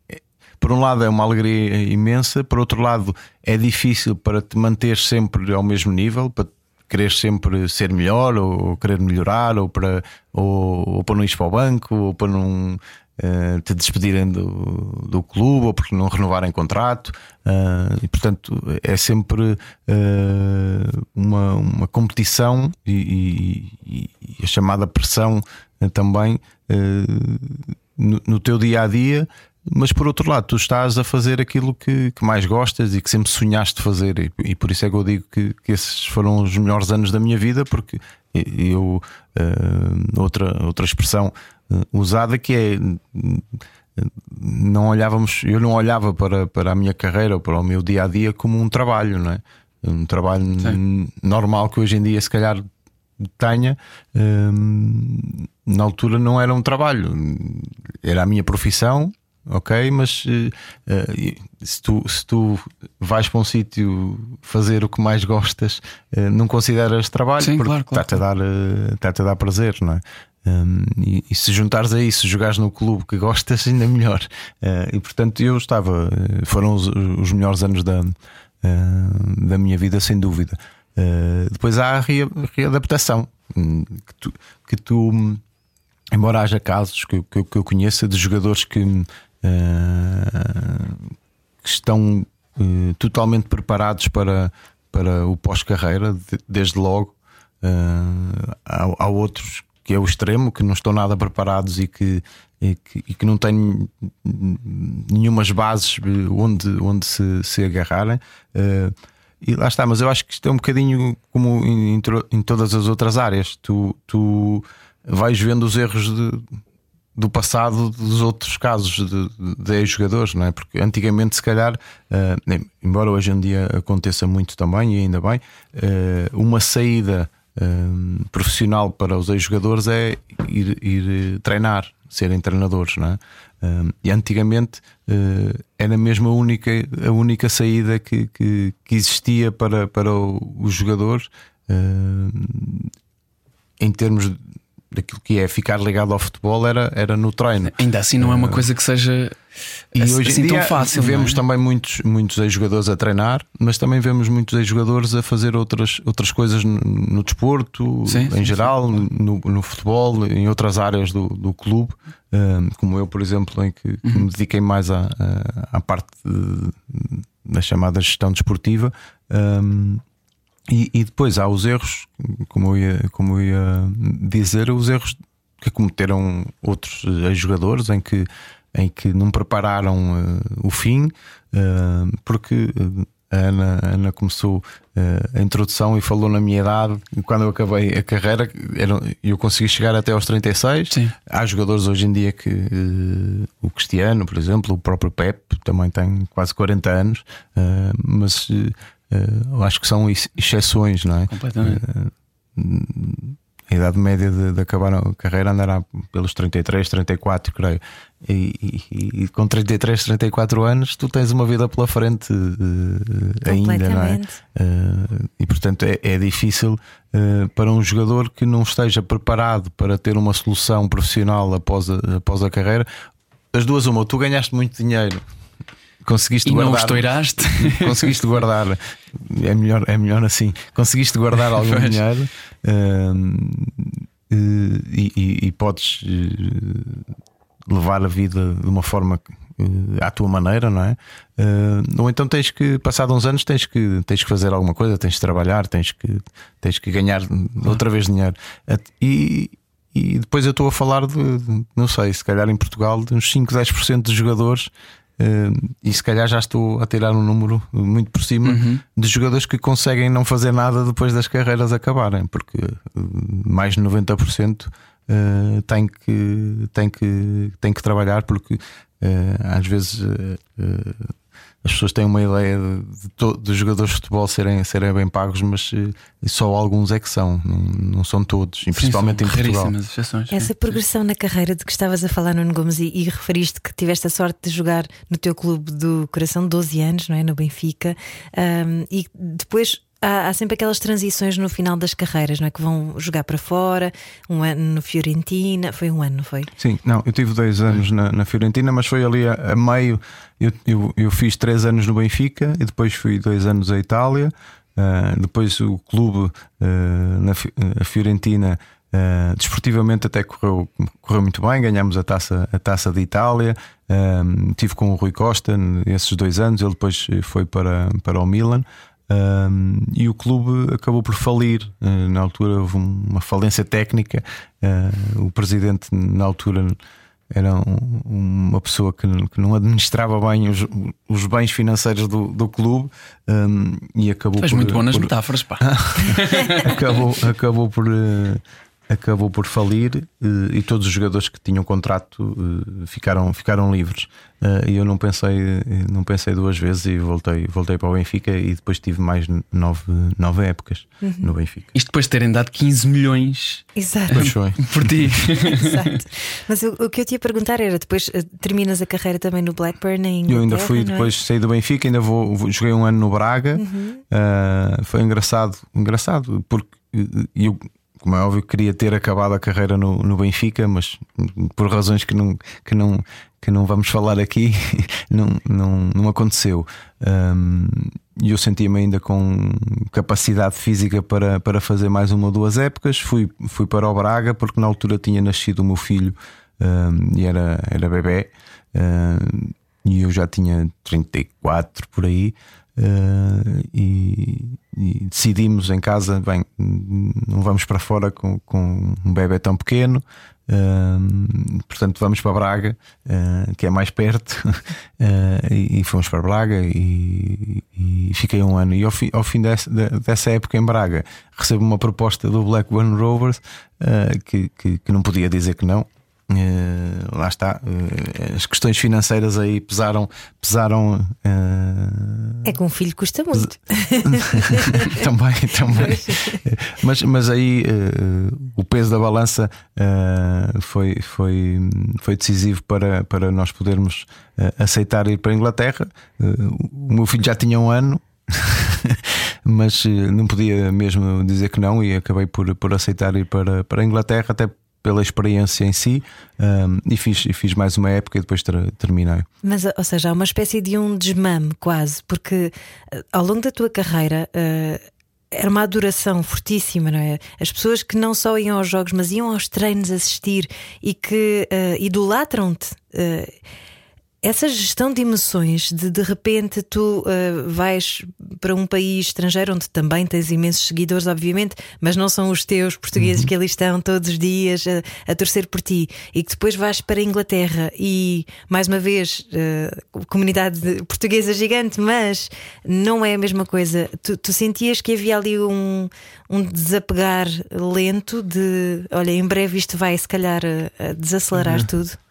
é, por um lado é uma alegria imensa, por outro lado é difícil para te manter sempre ao mesmo nível, para querer sempre ser melhor ou querer melhorar, ou para, ou, ou para não ir para o banco, ou para não eh, te despedirem do, do clube, ou porque não renovarem contrato. Ah, e portanto é sempre eh, uma, uma competição e, e- e- e chamada pressão também no, no teu dia a dia mas por outro lado, tu estás a fazer aquilo que, que mais gostas e que sempre sonhaste fazer, e, e, por isso é que eu digo que, que, esses foram os melhores anos da minha vida, porque eu, uh, outra, outra expressão uh, usada que é não olhávamos, eu não olhava para, para a minha carreira ou para o meu dia a dia como um trabalho, não é? Um trabalho Sim. normal que hoje em dia se calhar tenha, uh, na altura não era um trabalho, era a minha profissão ok? Mas uh, se, tu, se tu vais para um sítio fazer o que mais gostas, uh, não consideras trabalho Sim, porque claro, claro, está-te a, dar, uh, está a dar prazer, não é? Um, e, e, se juntares a isso, jogares no clube que gostas, ainda melhor. e portanto, eu estava, foram os, os melhores anos da, da minha vida, sem dúvida. depois há a readaptação hum, que tu, que tu embora haja casos que, que, que eu conheça de jogadores que eh, que estão uh, totalmente preparados para, para o pós-carreira, de, desde logo. Uh, há, há, outros que é o extremo, que não estão nada preparados e que, e que, e que não têm nenhumas bases onde, onde se, se agarrarem. e lá está, mas eu acho que isto é um bocadinho como em, em todas as outras áreas. Tu, tu vais vendo os erros de, do passado dos outros casos de, de ex-jogadores, não é? Porque antigamente, se calhar, uh, embora hoje em dia aconteça muito também, e ainda bem, uh, uma saída uh, profissional para os ex-jogadores é ir, ir, treinar, serem treinadores, não é? e antigamente era mesmo a única, a única saída que, que, que existia para, para os jogadores em termos daquilo que é ficar ligado ao futebol era, era no treino. Ainda assim, não é uma coisa que seja e assim, hoje em dia, tão fácil. Vemos é? também muitos, muitos ex-jogadores a treinar, mas também vemos muitos ex-jogadores a fazer outras, outras coisas no, no desporto, sim, em sim, geral, sim. No, no futebol, em outras áreas do, do clube, um, como eu, por exemplo, em que, que uhum. me dediquei mais à, à, parte de, da chamada gestão desportiva. Um, e, e, depois há os erros, como eu, ia, como eu ia dizer, os erros que cometeram outros jogadores em que, em que não prepararam uh, o fim, uh, porque a Ana, a Ana começou uh, a introdução e falou na minha idade. Quando eu acabei a carreira, era, eu consegui chegar até aos 36. Sim. Há jogadores hoje em dia que o Cristiano, por exemplo, o próprio Pep também tem quase 40 anos, mas eu acho que são exceções, não é? Completamente. A idade média de, de, acabar a carreira andará pelos 33, 34, creio. E, e, e, com 33, 34 anos, tu tens uma vida pela frente uh, ainda, não é? Uh, e portanto é, é difícil uh, para um jogador que não esteja preparado para ter uma solução profissional após a, após a carreira. As duas, uma, tu ganhaste muito dinheiro conseguiste e guardar. Não estouraste. Conseguiste guardar. É melhor, é melhor assim. Conseguiste guardar algum pois. dinheiro uh, e, e, e, podes uh, levar a vida de uma forma uh, à tua maneira, não é? ou então tens que, passado uns anos, tens que, tens que fazer alguma coisa, tens que trabalhar, tens que, tens que ganhar outra vez dinheiro. E, e depois eu estou a falar de, não sei, se calhar em Portugal, de uns 5, 10% de jogadores Uh, e se calhar já estou a tirar um número muito por cima uhum. de jogadores que conseguem não fazer nada depois das carreiras acabarem, porque uh, mais de 90% uh, tem, que, tem, que, tem que trabalhar, porque às vezes as pessoas têm uma ideia de, dos jogadores de futebol serem, serem bem pagos, mas uh, só alguns é que são, não, não são todos, e principalmente sim, em Portugal. Exceções, Essa progressão na carreira de que estavas a falar, Nuno Gomes, e, e, referiste que tiveste a sorte de jogar no teu clube do coração 12 anos, não é? No Benfica, um, e depois há, há, sempre aquelas transições no final das carreiras, não é? Que vão jogar para fora, um ano no Fiorentina, foi um ano, não foi? Sim, não, eu tive dois anos na, na Fiorentina, mas foi ali a, a meio. Eu, eu, eu, fiz três anos no Benfica e depois fui dois anos à Itália. Uh, depois o clube uh, na a Fiorentina uh, desportivamente até correu, correu muito bem, ganhamos a taça, a taça de Itália. tive com o Rui Costa esses dois anos, ele depois foi para, para o Milan. Um, e o clube acabou por falir. Uh, na altura houve uma falência técnica. Uh, o presidente, na altura, era um, uma pessoa que, que, não administrava bem os, os bens financeiros do, do clube um, e acabou. Tu por, muito bom nas por, metáforas, pá. acabou, acabou por. Uh, acabou por falir eh, e todos os jogadores que tinham contrato eh, ficaram, ficaram livres. Eh, e eu não pensei, não pensei duas vezes e voltei, voltei para o Benfica e depois tive mais nove, nove épocas uhum. no Benfica. Isto depois de terem dado 15 milhões Exato. por ti. Exato. Mas o, o, que eu te ia perguntar era: depois terminas a carreira também no Blackburn em Eu ainda fui, é? depois saí do Benfica, ainda vou, vou, joguei um ano no Braga. Uhum. Uh, foi engraçado, engraçado, porque eu como é óbvio, queria ter acabado a carreira no, no Benfica, mas por razões que não, que não, que não vamos falar aqui, não, não, não aconteceu. Um, eu sentia-me ainda com capacidade física para, para fazer mais uma ou duas épocas. Fui, fui para o Braga, porque na altura tinha nascido o meu filho um, e era, era bebê. Um, e eu já tinha 34 por aí. Uh, e, e, decidimos em casa: bem, não vamos para fora com, com um bebê tão pequeno, uh, portanto, vamos para Braga, uh, que é mais perto, e, e, fomos para Braga. E, e, fiquei um ano. E ao, fi, ao fim desse, dessa época em Braga, recebo uma proposta do Blackburn Rovers que, que, que não podia dizer que não. Uh, lá está, uh, as questões financeiras aí pesaram. pesaram uh... É que um filho custa muito. também, também. mas, mas aí o peso da balança foi, foi, foi decisivo para, para nós podermos aceitar ir para a Inglaterra. o meu filho já tinha um ano. mas não podia mesmo dizer que não e acabei por, por aceitar ir para, para a Inglaterra, até pela experiência em si um, e, fiz, e fiz mais uma época e depois ter, terminei. Mas, ou seja, há uma espécie de um desmame quase, porque eh, ao longo da tua carreira. Uh, era uma adoração fortíssima, não é? As pessoas que não só iam aos jogos, mas iam aos treinos assistir e que uh, idolatram-te. Uh, essa gestão de emoções, de de repente tu uh, vais para um país estrangeiro onde também tens imensos seguidores, obviamente, mas não são os teus portugueses uhum. que ali estão todos os dias a, a, torcer por ti, e que depois vais para a Inglaterra e, mais uma vez, uh, comunidade portuguesa gigante, mas não é a mesma coisa. Tu, tu sentias que havia ali um, um desapegar lento de olha, em breve isto vai se calhar a, a desacelerar uhum. tudo?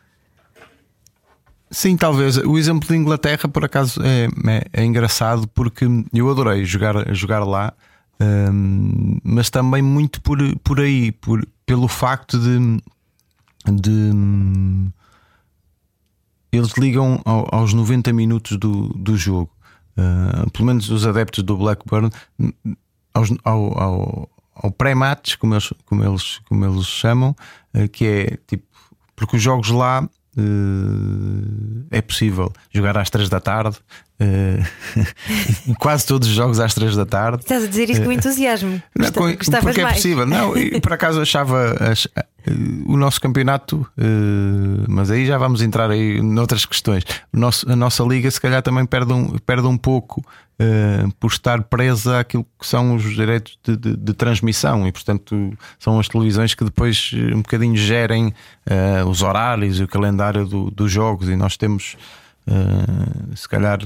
Sim, talvez. O exemplo de Inglaterra, por acaso, é, é, é engraçado porque eu adorei jogar, jogar lá, um, mas também muito por, por aí, por, pelo facto de, de eles ligam ao, aos 90 minutos do, do jogo. Uh, pelo menos os adeptos do Blackburn, aos, ao, ao, ao pré-match, como eles, como, eles, como eles chamam, uh, que é tipo, porque os jogos lá é possível jogar às 3 da tarde. Uh, quase todos os jogos às 3 da tarde. Estás a dizer isso com eh, entusiasmo. Não, com, porque é mais. é possível. Não, por acaso achava as, o nosso campeonato, mas aí já vamos entrar aí noutras questões. Nosso, a nossa liga, se calhar, também perde um, perde um pouco uh, por estar presa àquilo que são os direitos de, de, de, transmissão e, portanto, são as televisões que depois eh, um bocadinho gerem uh, os horários e o calendário do, dos jogos. E nós temos. Uh, se calhar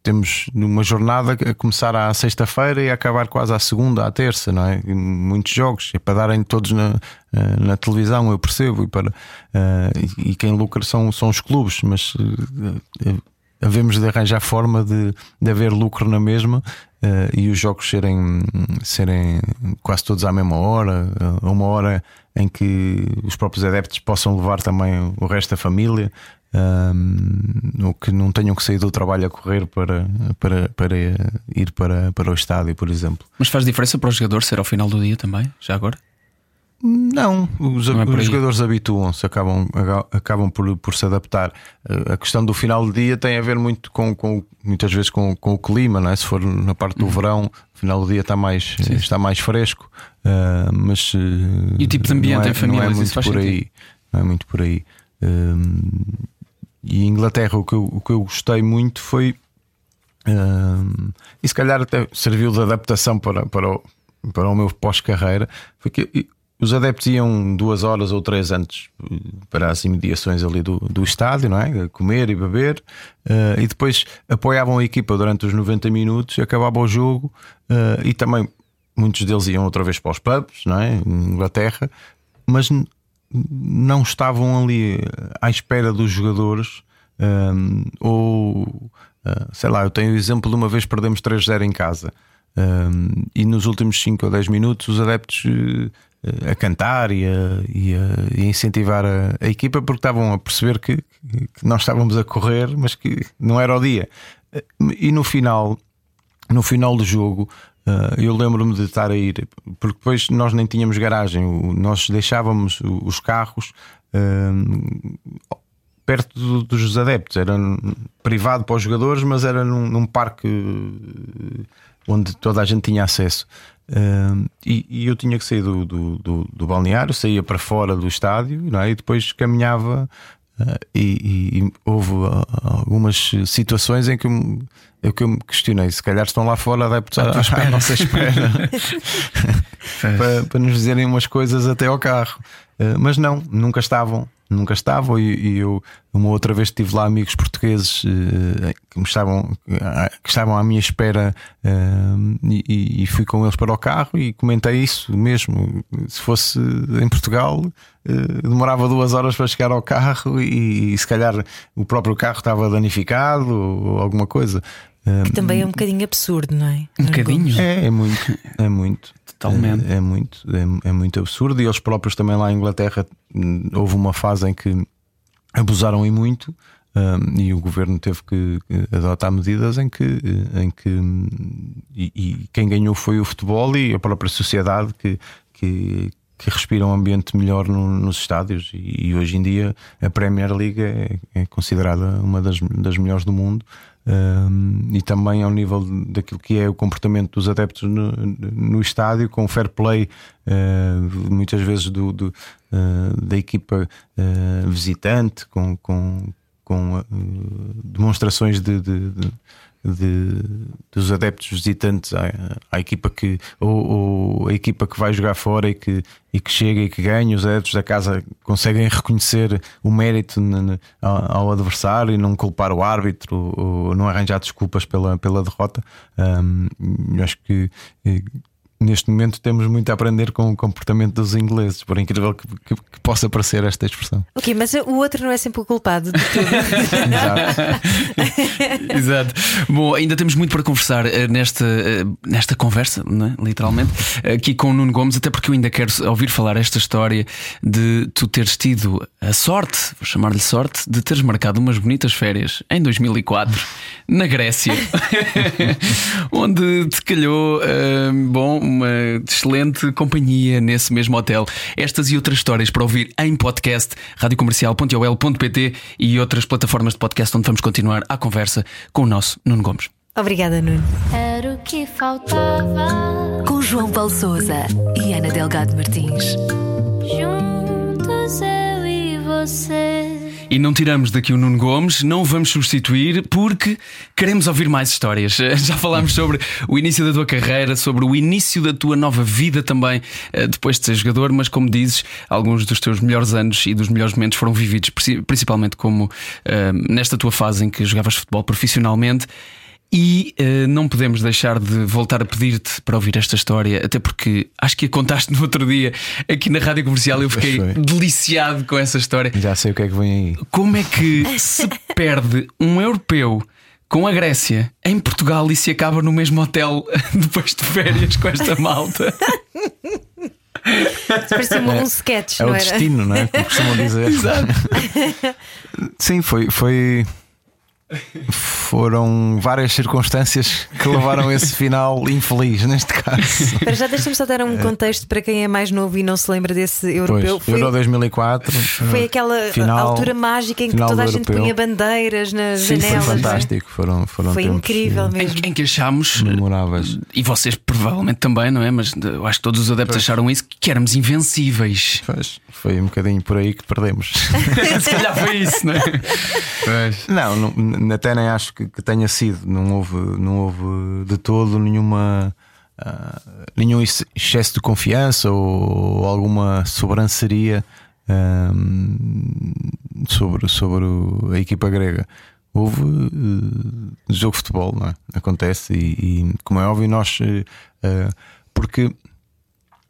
temos numa jornada a começar à sexta-feira e a acabar quase à segunda, à terça, não é? E muitos jogos, é para darem todos na, uh, na televisão, eu percebo, e, para, uh, e, e, quem lucra são, são os clubes, mas havemos de arranjar forma de, de haver lucro na mesma uh, e os jogos serem, serem quase todos à mesma hora, a uma hora em que os próprios adeptos possam levar também o resto da família. Um, eh, que não tenham que sair do trabalho a correr para, para, para ir para, para o estádio, por exemplo. Mas faz diferença para o jogador ser ao final do dia também, já agora? Não, os, não é os jogadores habituam-se, acabam, acabam por, por se adaptar. Eh, a questão do final do dia tem a ver muito com, com muitas vezes com, com o clima, não é? Se for na parte do uhum. verão, o final do dia está mais, está mais fresco, uh, mas uh, e o tipo de ambiente é, em família não é muito por aí, não é muito por aí. Uh, e Inglaterra o que, eu, o que eu gostei muito foi Um, e se calhar até serviu de adaptação para, para, o, para o meu pós-carreira. Foi que os adeptos iam duas horas ou três antes eh, para as imediações ali do, do estádio, não é? Comer e beber, uh, e depois apoiavam a equipa durante os 90 minutos, acabava o jogo, uh, e também muitos deles iam outra vez para os pubs, não é? Em Inglaterra, mas não estavam ali à espera dos jogadores, um, ou uh, sei lá, eu tenho o exemplo de uma vez perdemos 3-0 em casa. Um, e nos últimos 5 ou 10 minutos os adeptos eh, a cantar e a, e a, e a incentivar a, a, equipa porque estavam a perceber que, que, nós estávamos a correr, mas que não era o dia. E no final, no final do jogo, eh, eu lembro-me de estar a ir, porque depois nós nem tínhamos garagem, nós deixávamos os carros uh, perto dos adeptos, era privado para os jogadores, mas era num, num parque onde toda a gente tinha acesso. Uh, e, e, eu tinha que sair do, do, do, do, balneário, saía para fora do estádio é? e depois caminhava. Uh, e, e, houve uh, algumas situações em que eu, eu, que eu me questionei: se calhar estão lá fora adeptos à, à, à nossa espera. Para, para, nos dizerem umas coisas até ao carro. Uh, mas não, nunca estavam nunca estavam e, e, eu uma outra vez tive lá amigos portugueses uh, que me estavam que estavam à minha espera uh, e, e, fui com eles para o carro e comentei isso mesmo se fosse em Portugal uh, demorava duas horas para chegar ao carro e, e, se calhar o próprio carro estava danificado ou alguma coisa que também é um bocadinho absurdo, não é? Um bocadinho? É, é muito, é muito. Totalmente. É, é muito, é, é, muito absurdo. E eles próprios também lá em Inglaterra hum, houve uma fase em que abusaram e muito. Um, e o governo teve que adotar medidas em que, em que hum, e, e, quem ganhou foi o futebol e a própria sociedade que, que, que respira um ambiente melhor no, nos estádios. E, e, hoje em dia a Premier League é, é considerada uma das, das melhores do mundo um, e também ao nível daquilo que é o comportamento dos adeptos no, no estádio, com fair play, uh, muitas vezes do, do uh, da equipa uh, visitante, com, com, com demonstrações de, de, de de, dos adeptos visitantes à, à equipa que ou, ou, a equipa que vai jogar fora e que, e que chega e que ganha, os adeptos da casa conseguem reconhecer o mérito ao, adversário e não culpar o árbitro ou não arranjar desculpas pela, pela derrota. Um, acho que neste momento temos muito a aprender com o comportamento dos ingleses, por incrível que, que, que possa parecer esta expressão. Ok, mas o outro não é sempre o culpado de tudo. Exato. Exato. Bom, ainda temos muito para conversar uh, nesta, uh, nesta conversa, né? literalmente, aqui com o Nuno Gomes, até porque eu ainda quero ouvir falar esta história de tu teres tido a sorte, vou chamar-lhe sorte, de teres marcado umas bonitas férias em 2004 na Grécia, onde te calhou, uh, bom, uma excelente companhia nesse mesmo hotel. Estas e outras histórias para ouvir em podcast, radiocomercial.ol.pt e outras plataformas de podcast onde vamos continuar a conversa com o nosso Nuno Gomes. Obrigada, Nuno. Era o que faltava. Com João Paulo Souza e Ana Delgado Martins. Juntos eu e você. E não tiramos daqui o Nuno Gomes, não vamos substituir porque queremos ouvir mais histórias. Já falámos sobre o início da tua carreira, sobre o início da tua nova vida também, eh, depois de ser jogador, mas como dizes, alguns dos teus melhores anos e dos melhores momentos foram vividos, principalmente como uh, nesta tua fase em que jogavas futebol profissionalmente. E uh, não podemos deixar de voltar a pedir-te para ouvir esta história, até porque acho que a contaste no outro dia aqui na rádio comercial. Eu fiquei deliciado com essa história. Já sei o que é que vem aí. Como é que se perde um europeu com a Grécia em Portugal e se acaba no mesmo hotel depois de férias com esta malta? Parecia um, é, um sketch, é não o era? destino, não é? Como costumam dizer. Exato. Sim, foi, foi foram várias circunstâncias que levaram esse final infeliz, neste caso. Para já deixa-me só dar um contexto para quem é mais novo e não se lembra desse europeu. Pois, foi, Euro 2004. Foi aquela final, altura mágica em que toda a gente europeu. punha bandeiras nas Sim, janelas. Foi é? fantástico, foram, foram Foi incrível mesmo. Em, em, que achámos memoráveis. E vocês provavelmente também, não é? Mas eu acho que todos os adeptos pois. acharam isso que éramos invencíveis. Pois, foi um bocadinho por aí que perdemos. se calhar foi isso, não é? Pois. Não, não até nem acho que, que, tenha sido, não houve, não houve de todo nenhuma. Uh, nenhum excesso de confiança ou alguma sobranceria sobre, sobre a equipa grega. Houve uh, jogo de futebol, não é? Acontece, e, e como é óbvio, nós. Uh, porque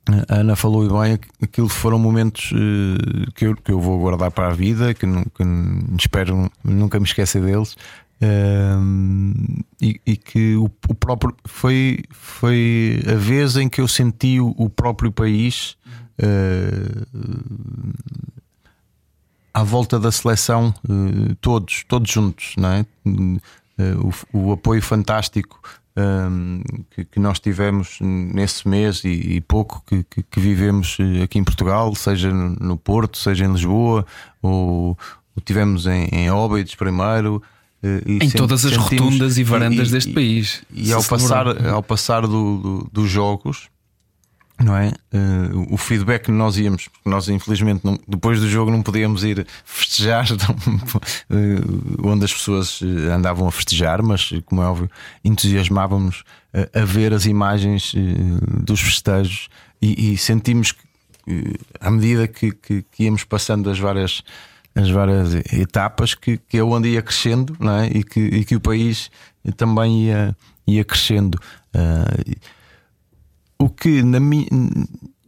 a Ana falou bem, aquilo foram momentos uh, que, eu, que eu vou guardar para a vida, que, que espero nunca me esquecer deles. Uh, e, e, que o, o, próprio foi, foi a vez em que eu senti o, o próprio país uh, à volta da seleção, todos, todos juntos, não é? o, o apoio fantástico um, que, que, nós tivemos nesse mês e, e pouco que, que, que, vivemos eh, aqui em Portugal, seja no Porto, seja em Lisboa, ou, ou tivemos em, em Óbidos primeiro. Eh, e em todas as rotundas e varandas e, deste país. E, ao passar, ao passar do, do, dos jogos, não é? Uh, o feedback que nós íamos, porque nós infelizmente não, depois do jogo não podíamos ir festejar uh, onde as pessoas eh, andavam a festejar, mas como é óbvio, entusiasmávamos uh, a ver as imagens dos festejos e, e sentimos que à medida que, que, que, íamos passando as várias, as várias etapas que, que é onde ia crescendo não é? e, que, e que o país também ia, ia crescendo. Uh, o que na minha.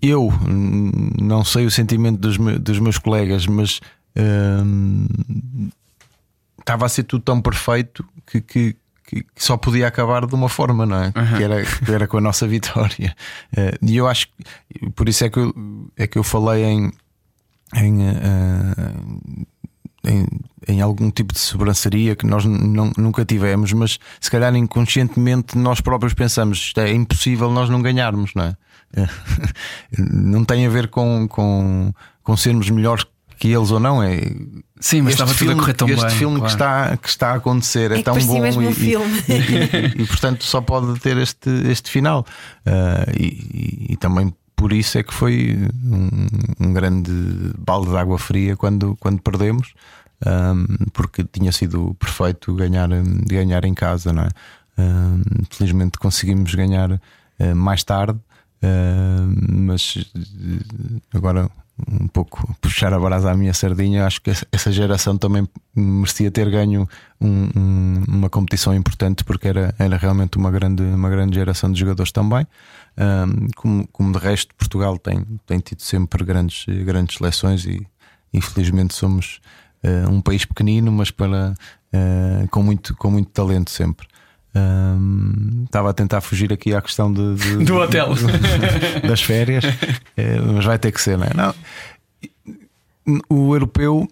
Eu não sei o sentimento dos, meus, dos meus colegas, mas hum, estava a ser tudo tão perfeito que, que, que, só podia acabar de uma forma, não é? Uhum. Que, era, que era com a nossa vitória. Uh, e eu acho que por isso é que eu, é que eu falei em, em, uh, em em algum tipo de sobranceria que nós não, nunca tivemos, mas se calhar inconscientemente nós próprios pensamos é impossível nós não ganharmos, não é? não tem a ver com, com, com sermos melhores que eles ou não, é. Sim, mas estava filme, tudo a correr tão este bem. Este filme claro. que, está, que está a acontecer é, é tão bom mesmo e, um filme. E, e, e, portanto só pode ter este, este final. Uh, e, também por isso é que foi um, um grande balde de água fria quando, quando perdemos um, porque tinha sido perfeito ganhar, ganhar em casa, não é? Um, felizmente conseguimos ganhar uh, mais tarde, uh, mas agora um pouco puxar a brasa à minha sardinha, acho que essa geração também merecia ter ganho um, um, uma competição importante porque era, era realmente uma grande, uma grande geração de jogadores também. Um, como, como de resto, Portugal tem, tem tido sempre grandes, grandes seleções e infelizmente somos uh, um país pequenino, mas para, uh, com, muito, com muito talento sempre. Um, estava a tentar fugir aqui à questão de, de, do hotel de, das férias, eh, mas vai ter que ser, não é? Não, o europeu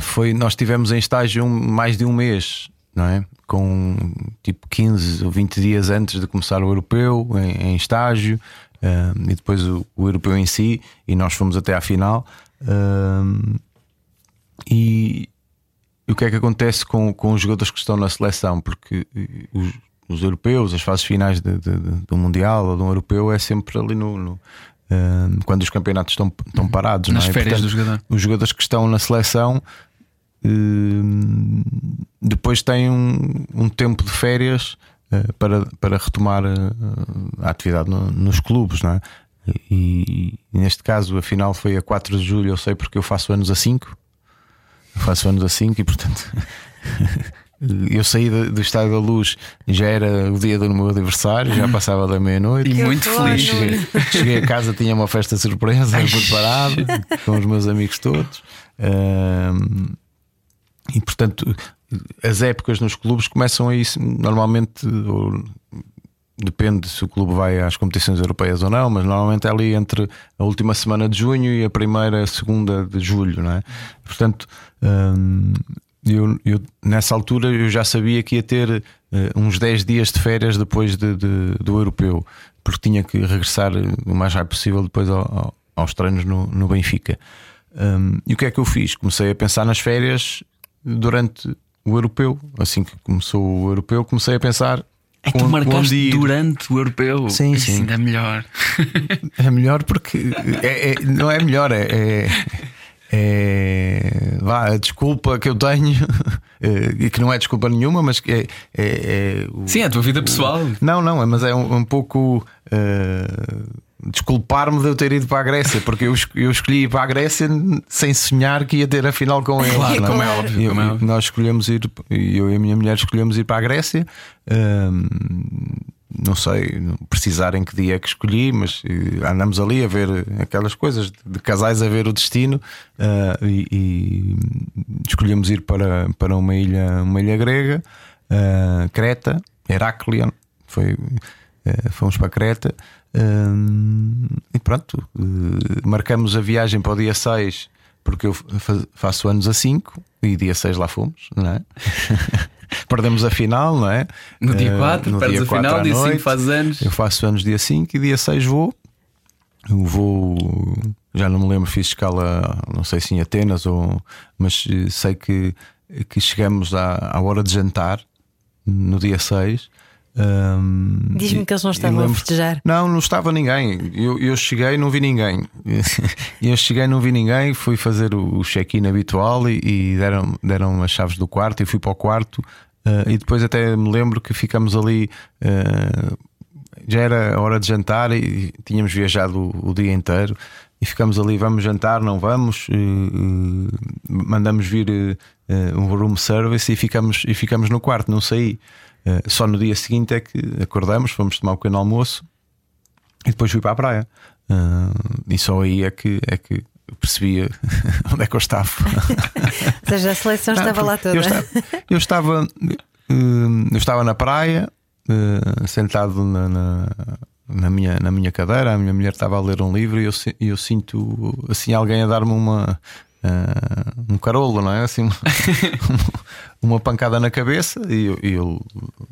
foi. Nós tivemos em estágio mais de um mês, não é? Com tipo 15 ou 20 dias antes de começar o europeu, em, em estágio, e depois o, o, europeu em si, e nós fomos até à final. E, e o que é que acontece com, com os jogadores que estão na seleção? Porque os, os europeus, as fases finais de, de, de, do Mundial ou de um europeu é sempre ali no, no uh, quando os campeonatos estão, estão parados. Nas é? férias Portanto, do jogador. Os jogadores que estão na seleção depois têm um, um, tempo de férias uh, para, para retomar a atividade no, nos clubes, não é? E, e, neste caso, a final foi a 4 de julho, eu sei porque eu faço anos a 5 faço anos a 5 e portanto eu saí do, Estádio da Luz já era o dia do meu aniversário, já passava da meia-noite. E muito feliz. Cheguei, cheguei, a casa, tinha uma festa surpresa preparada com os meus amigos todos. Um, e portanto, as épocas nos clubes começam a isso normalmente. Ou, depende se o clube vai às competições europeias ou não, mas normalmente é ali entre a última semana de junho e a primeira, segunda de julho, não é? Portanto, hum, eu, eu, nessa altura eu já sabia que ia ter uh, uns 10 dias de férias depois de, de, do europeu, porque tinha que regressar o mais rápido possível depois ao, ao, aos treinos no, no Benfica. Um, e o que é que eu fiz? Comecei a pensar nas férias durante o europeu. Assim que começou o europeu, comecei a pensar é que tu marcaste durante o europeu. Sim, Isso sim. ainda é melhor. É melhor porque é, é, não é melhor, é, é, é, vá, a desculpa que eu tenho eh, e que não é desculpa nenhuma, mas que é. é, o- Sim, é a tua vida pessoal. Não, não, mas é um, um pouco. eh, Desculpar-me de eu ter ido para a Grécia, porque eu, eu escolhi ir para a Grécia sem sonhar que ia ter a final com eles. Claro, não como é óbvio, E eu- como é óbvio. Nós escolhemos ir, eu e a minha mulher escolhemos ir para a Grécia. Ahm, não sei não precisar em que dia é que escolhi, mas eh, andamos ali a ver aquelas coisas de, casais a ver o destino ah, e, e escolhemos ir para, para uma ilha, uma ilha grega, ah, Creta, Heraklion. Foi, eh, fomos para Creta hum, e pronto, eh, marcamos a viagem para o dia 6 porque eu fa- faço anos a 5 e dia 6 lá fomos, não é? Perdemos a final, não é? No dia Eh, 4, no perdes dia a 4 final, dia 5 noite. fazes anos. Eu faço anos dia 5 e dia 6 vou. Eu vou, já não me lembro, fiz escala, não sei se em Atenas ou. Mas eh, sei que, que chegamos à, à hora de jantar no dia 6. Hum, Diz-me que eles não estavam a lembro- festejar. Não, não estava ninguém. Eu, eu cheguei, não vi ninguém. Eu cheguei, não vi ninguém. Fui fazer o o check-in habitual e, e deram, deram as chaves do quarto. E fui para o quarto. eh, e depois até me lembro que ficamos ali. eh, já era a hora de jantar e tínhamos viajado o, o dia inteiro. E ficamos ali, vamos jantar, não vamos. eh, mandamos vir eh, um room service e ficamos, e ficamos no quarto, não saí. Eh, só no dia seguinte é que acordamos, fomos tomar um pequeno almoço e depois fui para a praia. Ah, e só aí é que, é que percebia onde é que eu estava. Ou seja, a seleção Não, estava lá toda. Eu estava, eu estava, hum, eu estava na praia, eh, sentado na, na, na minha, na minha cadeira. A minha mulher estava a ler um livro e eu, e eu sinto assim alguém a dar-me uma. Ah, um carolo, não é? Assim, uma, uma pancada na cabeça, e eu, eu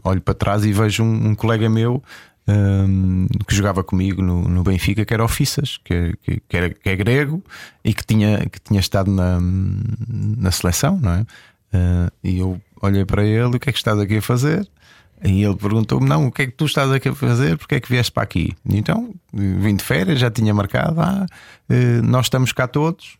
olho para trás e vejo um, um colega meu hum, que jogava comigo no, no Benfica, que era o Fissas, que, é- que, que era, que é grego e que tinha, que tinha estado na, na seleção, não é? Ah, e eu olhei para ele: o que é que estás aqui a fazer? E ele perguntou-me: Não, o que é que tu estás aqui a fazer? Porque é que vieste para aqui? Então vim de férias, já tinha marcado. Ah, eh, nós estamos cá todos.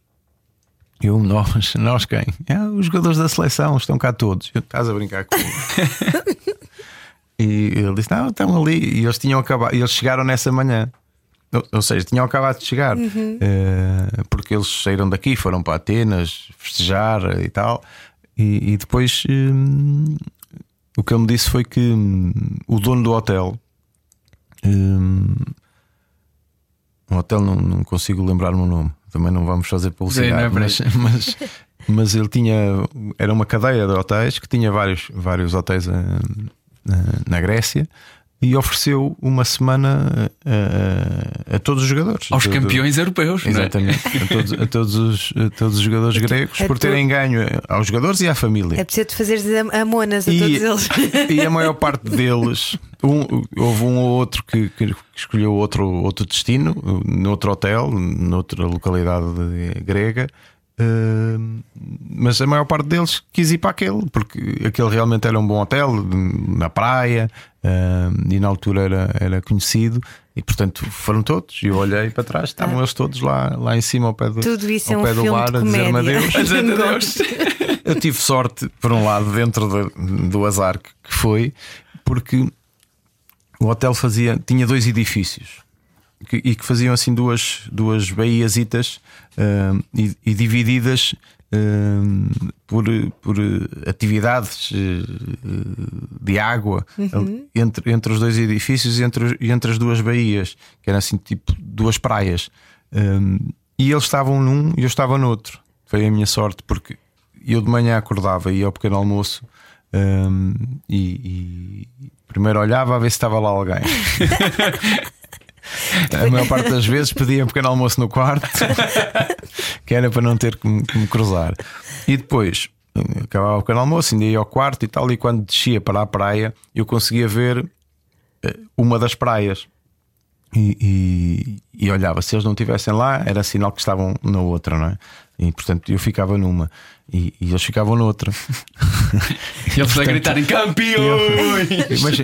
Eu, nós, nós quem? Ah, os jogadores da seleção estão cá todos. Eu, estás a brincar comigo. e ele disse: Não, estão ali. E eles tinham acabado, eles chegaram nessa manhã. Ou, ou seja, tinham acabado de chegar Eh, porque eles saíram daqui, foram para Atenas festejar e tal. E, e depois hum, o que ele me disse foi que hum, o dono do hotel, hum, o hotel não, não consigo lembrar-me o nome, também não vamos fazer publicidade, Sim, é mas, mas, mas ele tinha, era uma cadeia de hotéis que tinha vários, vários hotéis eh, na, na Grécia. E ofereceu uma semana a, a- a todos os jogadores. Aos Do- do- campeões europeus, não é? Exatamente, a todos, a todos os, a todos os jogadores gregos a por terem ganho aos jogadores e à família. É preciso tu fazeres am- amonas a E- todos eles. E a maior parte deles, um- houve um ou outro que, que escolheu outro, outro destino, noutro hotel, noutra localidade grega. Mas a maior parte deles quis ir para aquele, porque aquele realmente era um bom hotel, na praia, eh, e na altura era, era conhecido, e portanto foram todos. E eu olhei para trás, estavam eles todos lá, lá em cima ao pé do, Tudo isso é ao um pé do de a dizer-me adeus. Adeus. Eu tive sorte, por um lado, dentro de- do azar que que foi, porque o hotel fazia, tinha dois edifícios que- e que faziam assim duas, duas baíasitas hum, e, e divididas hum, por, por atividades eh, de água entre, entre os dois edifícios e entre, entre as duas baías, que eram assim tipo duas praias. Hum, e eles estavam num e eu estava no outro. Foi a minha sorte, porque eu de manhã acordava e ia ao pequeno almoço hum, e, e primeiro olhava a ver se estava lá alguém. A maior parte das vezes pedia um pequeno almoço no quarto, que era para não ter que me, que me cruzar. E depois acabava o pequeno almoço, ainda ia ao quarto e tal. E quando descia para a praia, eu conseguia ver eh, uma das praias. E, e- e olhava, se eles não estivessem lá, era sinal que estavam na outra, não é? E portanto eu ficava numa e, e eles ficavam noutra. E eles a gritarem campeões! Mas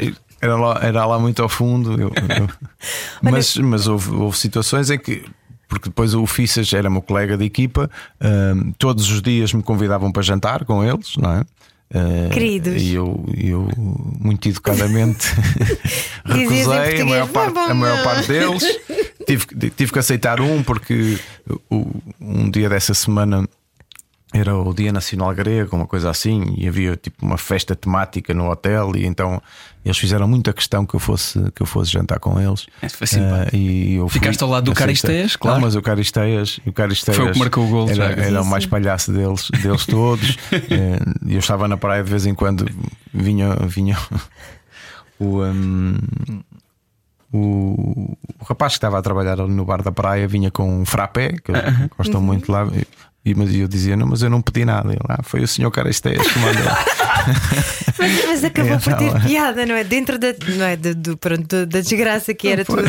era lá, era lá muito ao fundo. eu- eu- mas mas houve, houve situações em que. Porque depois o Fissas era meu colega de equipa, hum, todos os dias me convidavam para jantar com eles, não é? Uh, Queridos. E eu, eu muito educadamente recusei a maior, parte, a maior parte deles. tive, tive que aceitar um, porque o, um dia dessa semana era o Dia Nacional Grego, uma coisa assim, e havia tipo uma festa temática no hotel, e então eles fizeram muita questão que eu fosse, que eu fosse jantar com eles. É, foi uh, e eu Ficaste ao lado do Caristeias, claro. Não, mas o Caristeias, o Caristeias foi o que marcou o gol. Era, era o mais palhaço deles, deles todos. Eh, eu estava na praia de vez em quando, vinha, vinha o. Um, o, rapaz que estava a trabalhar ali no bar da praia vinha com um frappé, que gostam uhum. muito lá. E mas eu dizia, não, mas eu não pedi nada. Ele, ah, foi o senhor Caristeias que mandou. mas, mas, acabou é, por ter não, piada, não é? Dentro da, não é? Do, do, pronto, da desgraça que era tudo.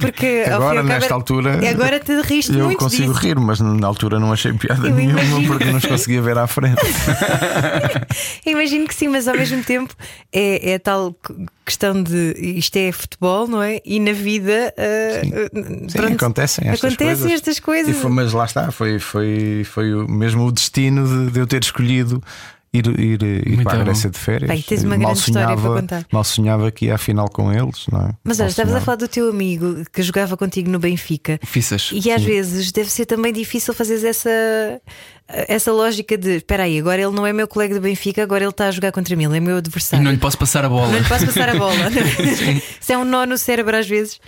Porque agora, nesta altura, agora te riste eu muito. Eu consigo disso. rir, mas na altura não achei piada eu nenhuma imagino. porque não os conseguia ver à frente. imagino que sim, mas ao mesmo tempo é, é tal questão de isto é futebol, não é? E na vida uh, sim. Sim, acontecem estas acontecem coisas. estas coisas. Foi, mas lá está, foi, foi, foi mesmo o destino de, de eu ter escolhido ir, ir, ir para a Grécia de férias. Pai, tens uma mal grande sonhava, história para contar. Mal sonhava que ia à final com eles, não é? Mas olha, estavas a falar do teu amigo que jogava contigo no Benfica. Fissas. E às Sim. vezes deve ser também difícil fazer essa, essa lógica de espera aí, agora ele não é meu colega do Benfica, agora ele está a jogar contra mim, ele é meu adversário. E não lhe posso passar a bola. Não lhe posso passar a bola. Isso é um nó no cérebro às vezes.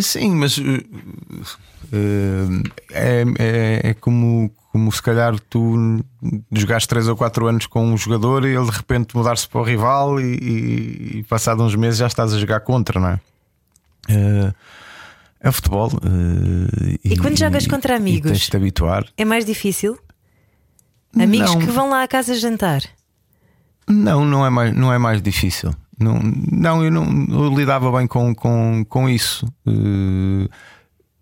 Sim, mas uh, uh, é, é, é como como se calhar tu jogaste 3 ou 4 anos com um jogador e ele de repente mudar-se para o rival e, e, e passado uns meses já estás a jogar contra, não é? Uh, é futebol. Uh, e, e, quando jogas contra amigos, tens de te habituar. É mais difícil? Amigos não. que vão lá à casa jantar? Não, não é mais, não é mais difícil. Não, não, eu não eu lidava bem com, com, com isso. Uh,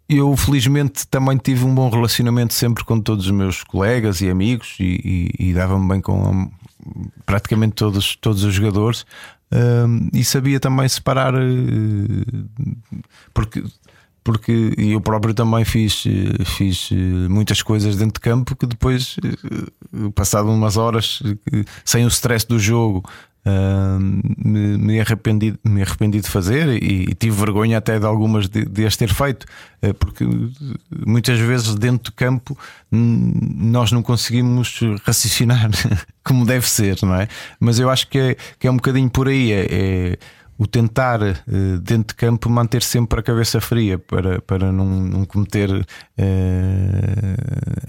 eu felizmente também tive um bom relacionamento sempre com todos os meus colegas e amigos e, e, e dava-me bem com praticamente todos, todos os jogadores. Um, e sabia também separar porque porque eu próprio também fiz, fiz muitas coisas dentro de campo que depois, passado umas horas, sem o stress do jogo, me, me, arrependi, me arrependi de fazer e, e tive vergonha até de algumas de, de as ter feito, uh, porque muitas vezes dentro do campo nós não conseguimos raciocinar como deve ser, não é? Mas eu acho que é, que é um bocadinho por aí. É, é o tentar uh, dentro de campo manter sempre a cabeça fria para, para não, não cometer uh,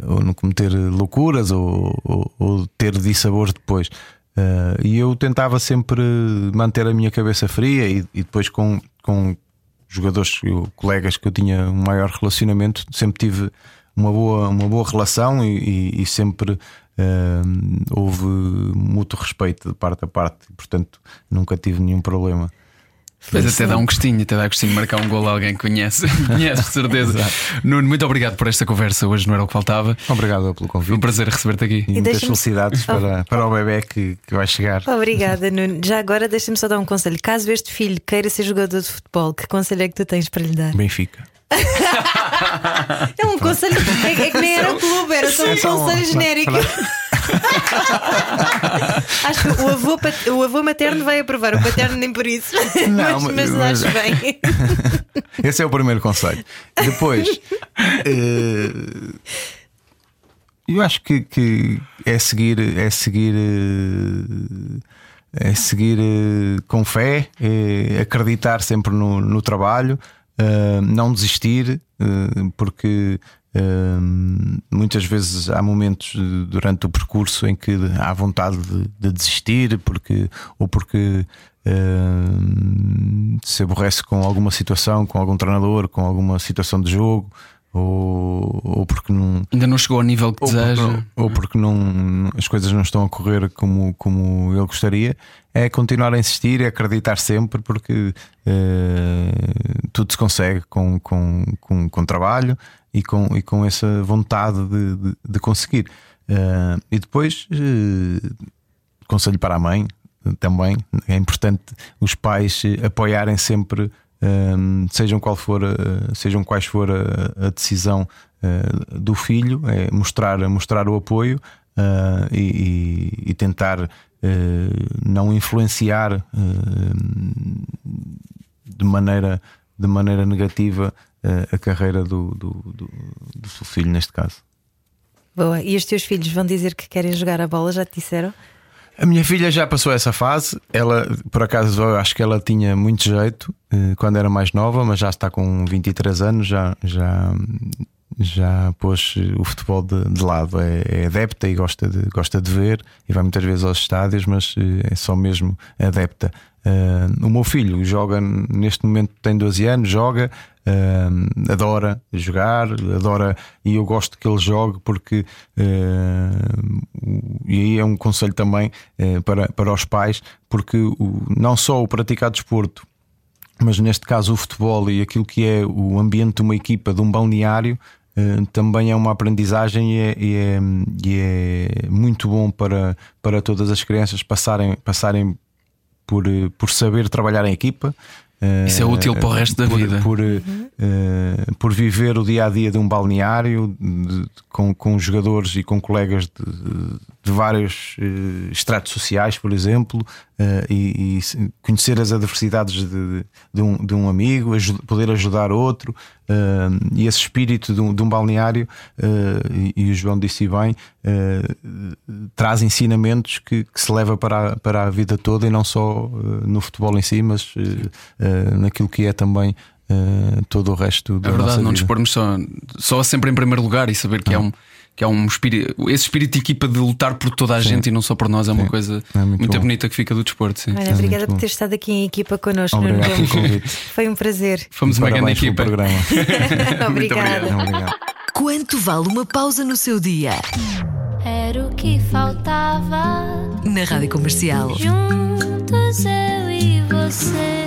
ou não cometer loucuras ou, ou, ou ter dissabores depois. Uh, e eu tentava sempre manter a minha cabeça fria e, e depois com, com jogadores, colegas que eu tinha um maior relacionamento, sempre tive uma boa, uma boa relação e, e, e sempre uh, houve mútuo respeito de parte a parte, portanto nunca tive nenhum problema. Mas até dá um gostinho, até dá gostinho de marcar um gol a alguém que conhece, conhece de certeza. Nuno, muito obrigado por esta conversa. Hoje não era o que faltava. Obrigado pelo convite. Um prazer receber-te aqui. E, e muitas felicidades oh. para, para o bebê que, que vai chegar. Obrigada, Nuno. Já agora deixa-me só dar um conselho. Caso este filho queira ser jogador de futebol, que conselho é que tu tens para lhe dar? Benfica. é um conselho. É, é que nem era o clube, era só um é conselho genérico. acho que o avô, o avô materno vai aprovar, o paterno nem por isso. Não, mas, mas, mas acho bem. Esse é o primeiro conselho. Depois, uh, eu acho que, que, é seguir, é seguir, uh, é seguir uh, com fé, é acreditar sempre no, no trabalho, não desistir, porque muitas vezes há momentos durante o percurso em que há vontade de, de desistir porque, ou porque se aborrece com alguma situação, com algum treinador, com alguma situação de jogo. Ou, ou porque não ainda não chegou ao nível que ou deseja, porque, ou porque não, as coisas não estão a correr como, como ele gostaria, é continuar a insistir, é acreditar sempre, porque uh, tudo se consegue com, com, com, com trabalho e com, e com essa vontade de, de, de conseguir. Uh, e depois, uh, conselho para a mãe também, é importante os pais apoiarem sempre, sejam, qual for, sejam quais for a, a decisão do filho, é mostrar, mostrar o apoio. Uh, e, e, tentar não influenciar de maneira, de maneira negativa a carreira do, do, do, do seu filho, neste caso. Boa. E os teus filhos vão dizer que querem jogar a bola? Já te disseram? A minha filha já passou essa fase. Ela, por acaso, eu acho que ela tinha muito jeito eh, quando era mais nova, mas já está com 23 anos, já, já, já pôs o futebol de, de lado. É, é, adepta e gosta de, gosta de ver e vai muitas vezes aos estádios, mas eh, é só mesmo adepta. Uh, o meu filho joga, neste momento tem 12 anos, joga, uh, adora jogar, adora e eu gosto que ele jogue porque uh, e aí é um conselho também para, para os pais, porque o, não só o praticar desporto, mas neste caso o futebol e aquilo que é o ambiente de uma equipa, de um balneário, também é uma aprendizagem e é, e é, e é, muito bom para, para todas as crianças passarem, passarem por, eh, por saber trabalhar em equipa. Isso é útil para o resto da por, vida. Por, uhum. uh, por viver o dia a dia de um balneário de, com, com jogadores e com colegas de, de vários uh, estratos sociais, por exemplo, uh, e, e, conhecer as adversidades de, de, um, de um amigo, poder ajudar outro, uh, e esse espírito de um, um balneário, e, e, o João disse bem, traz ensinamentos que, que, se leva para a, para a vida toda e não só no futebol em si, mas naquilo que é também. todo o resto da É verdade, não nos pormos só, só sempre em primeiro lugar e saber que é um que é um espírito, esse espírito de equipa de lutar por toda a sim. gente e não só por nós é uma sim. coisa é muito, muito bonita que fica do desporto. Sim. Olha, obrigada é por ter estado aqui em equipa connosco. Obrigado pelo convite. Foi um prazer. Fomos uma grande equipa. Obrigada. Obrigado. Quanto vale uma pausa no seu dia? Era o que faltava na rádio comercial. Juntos eu e você.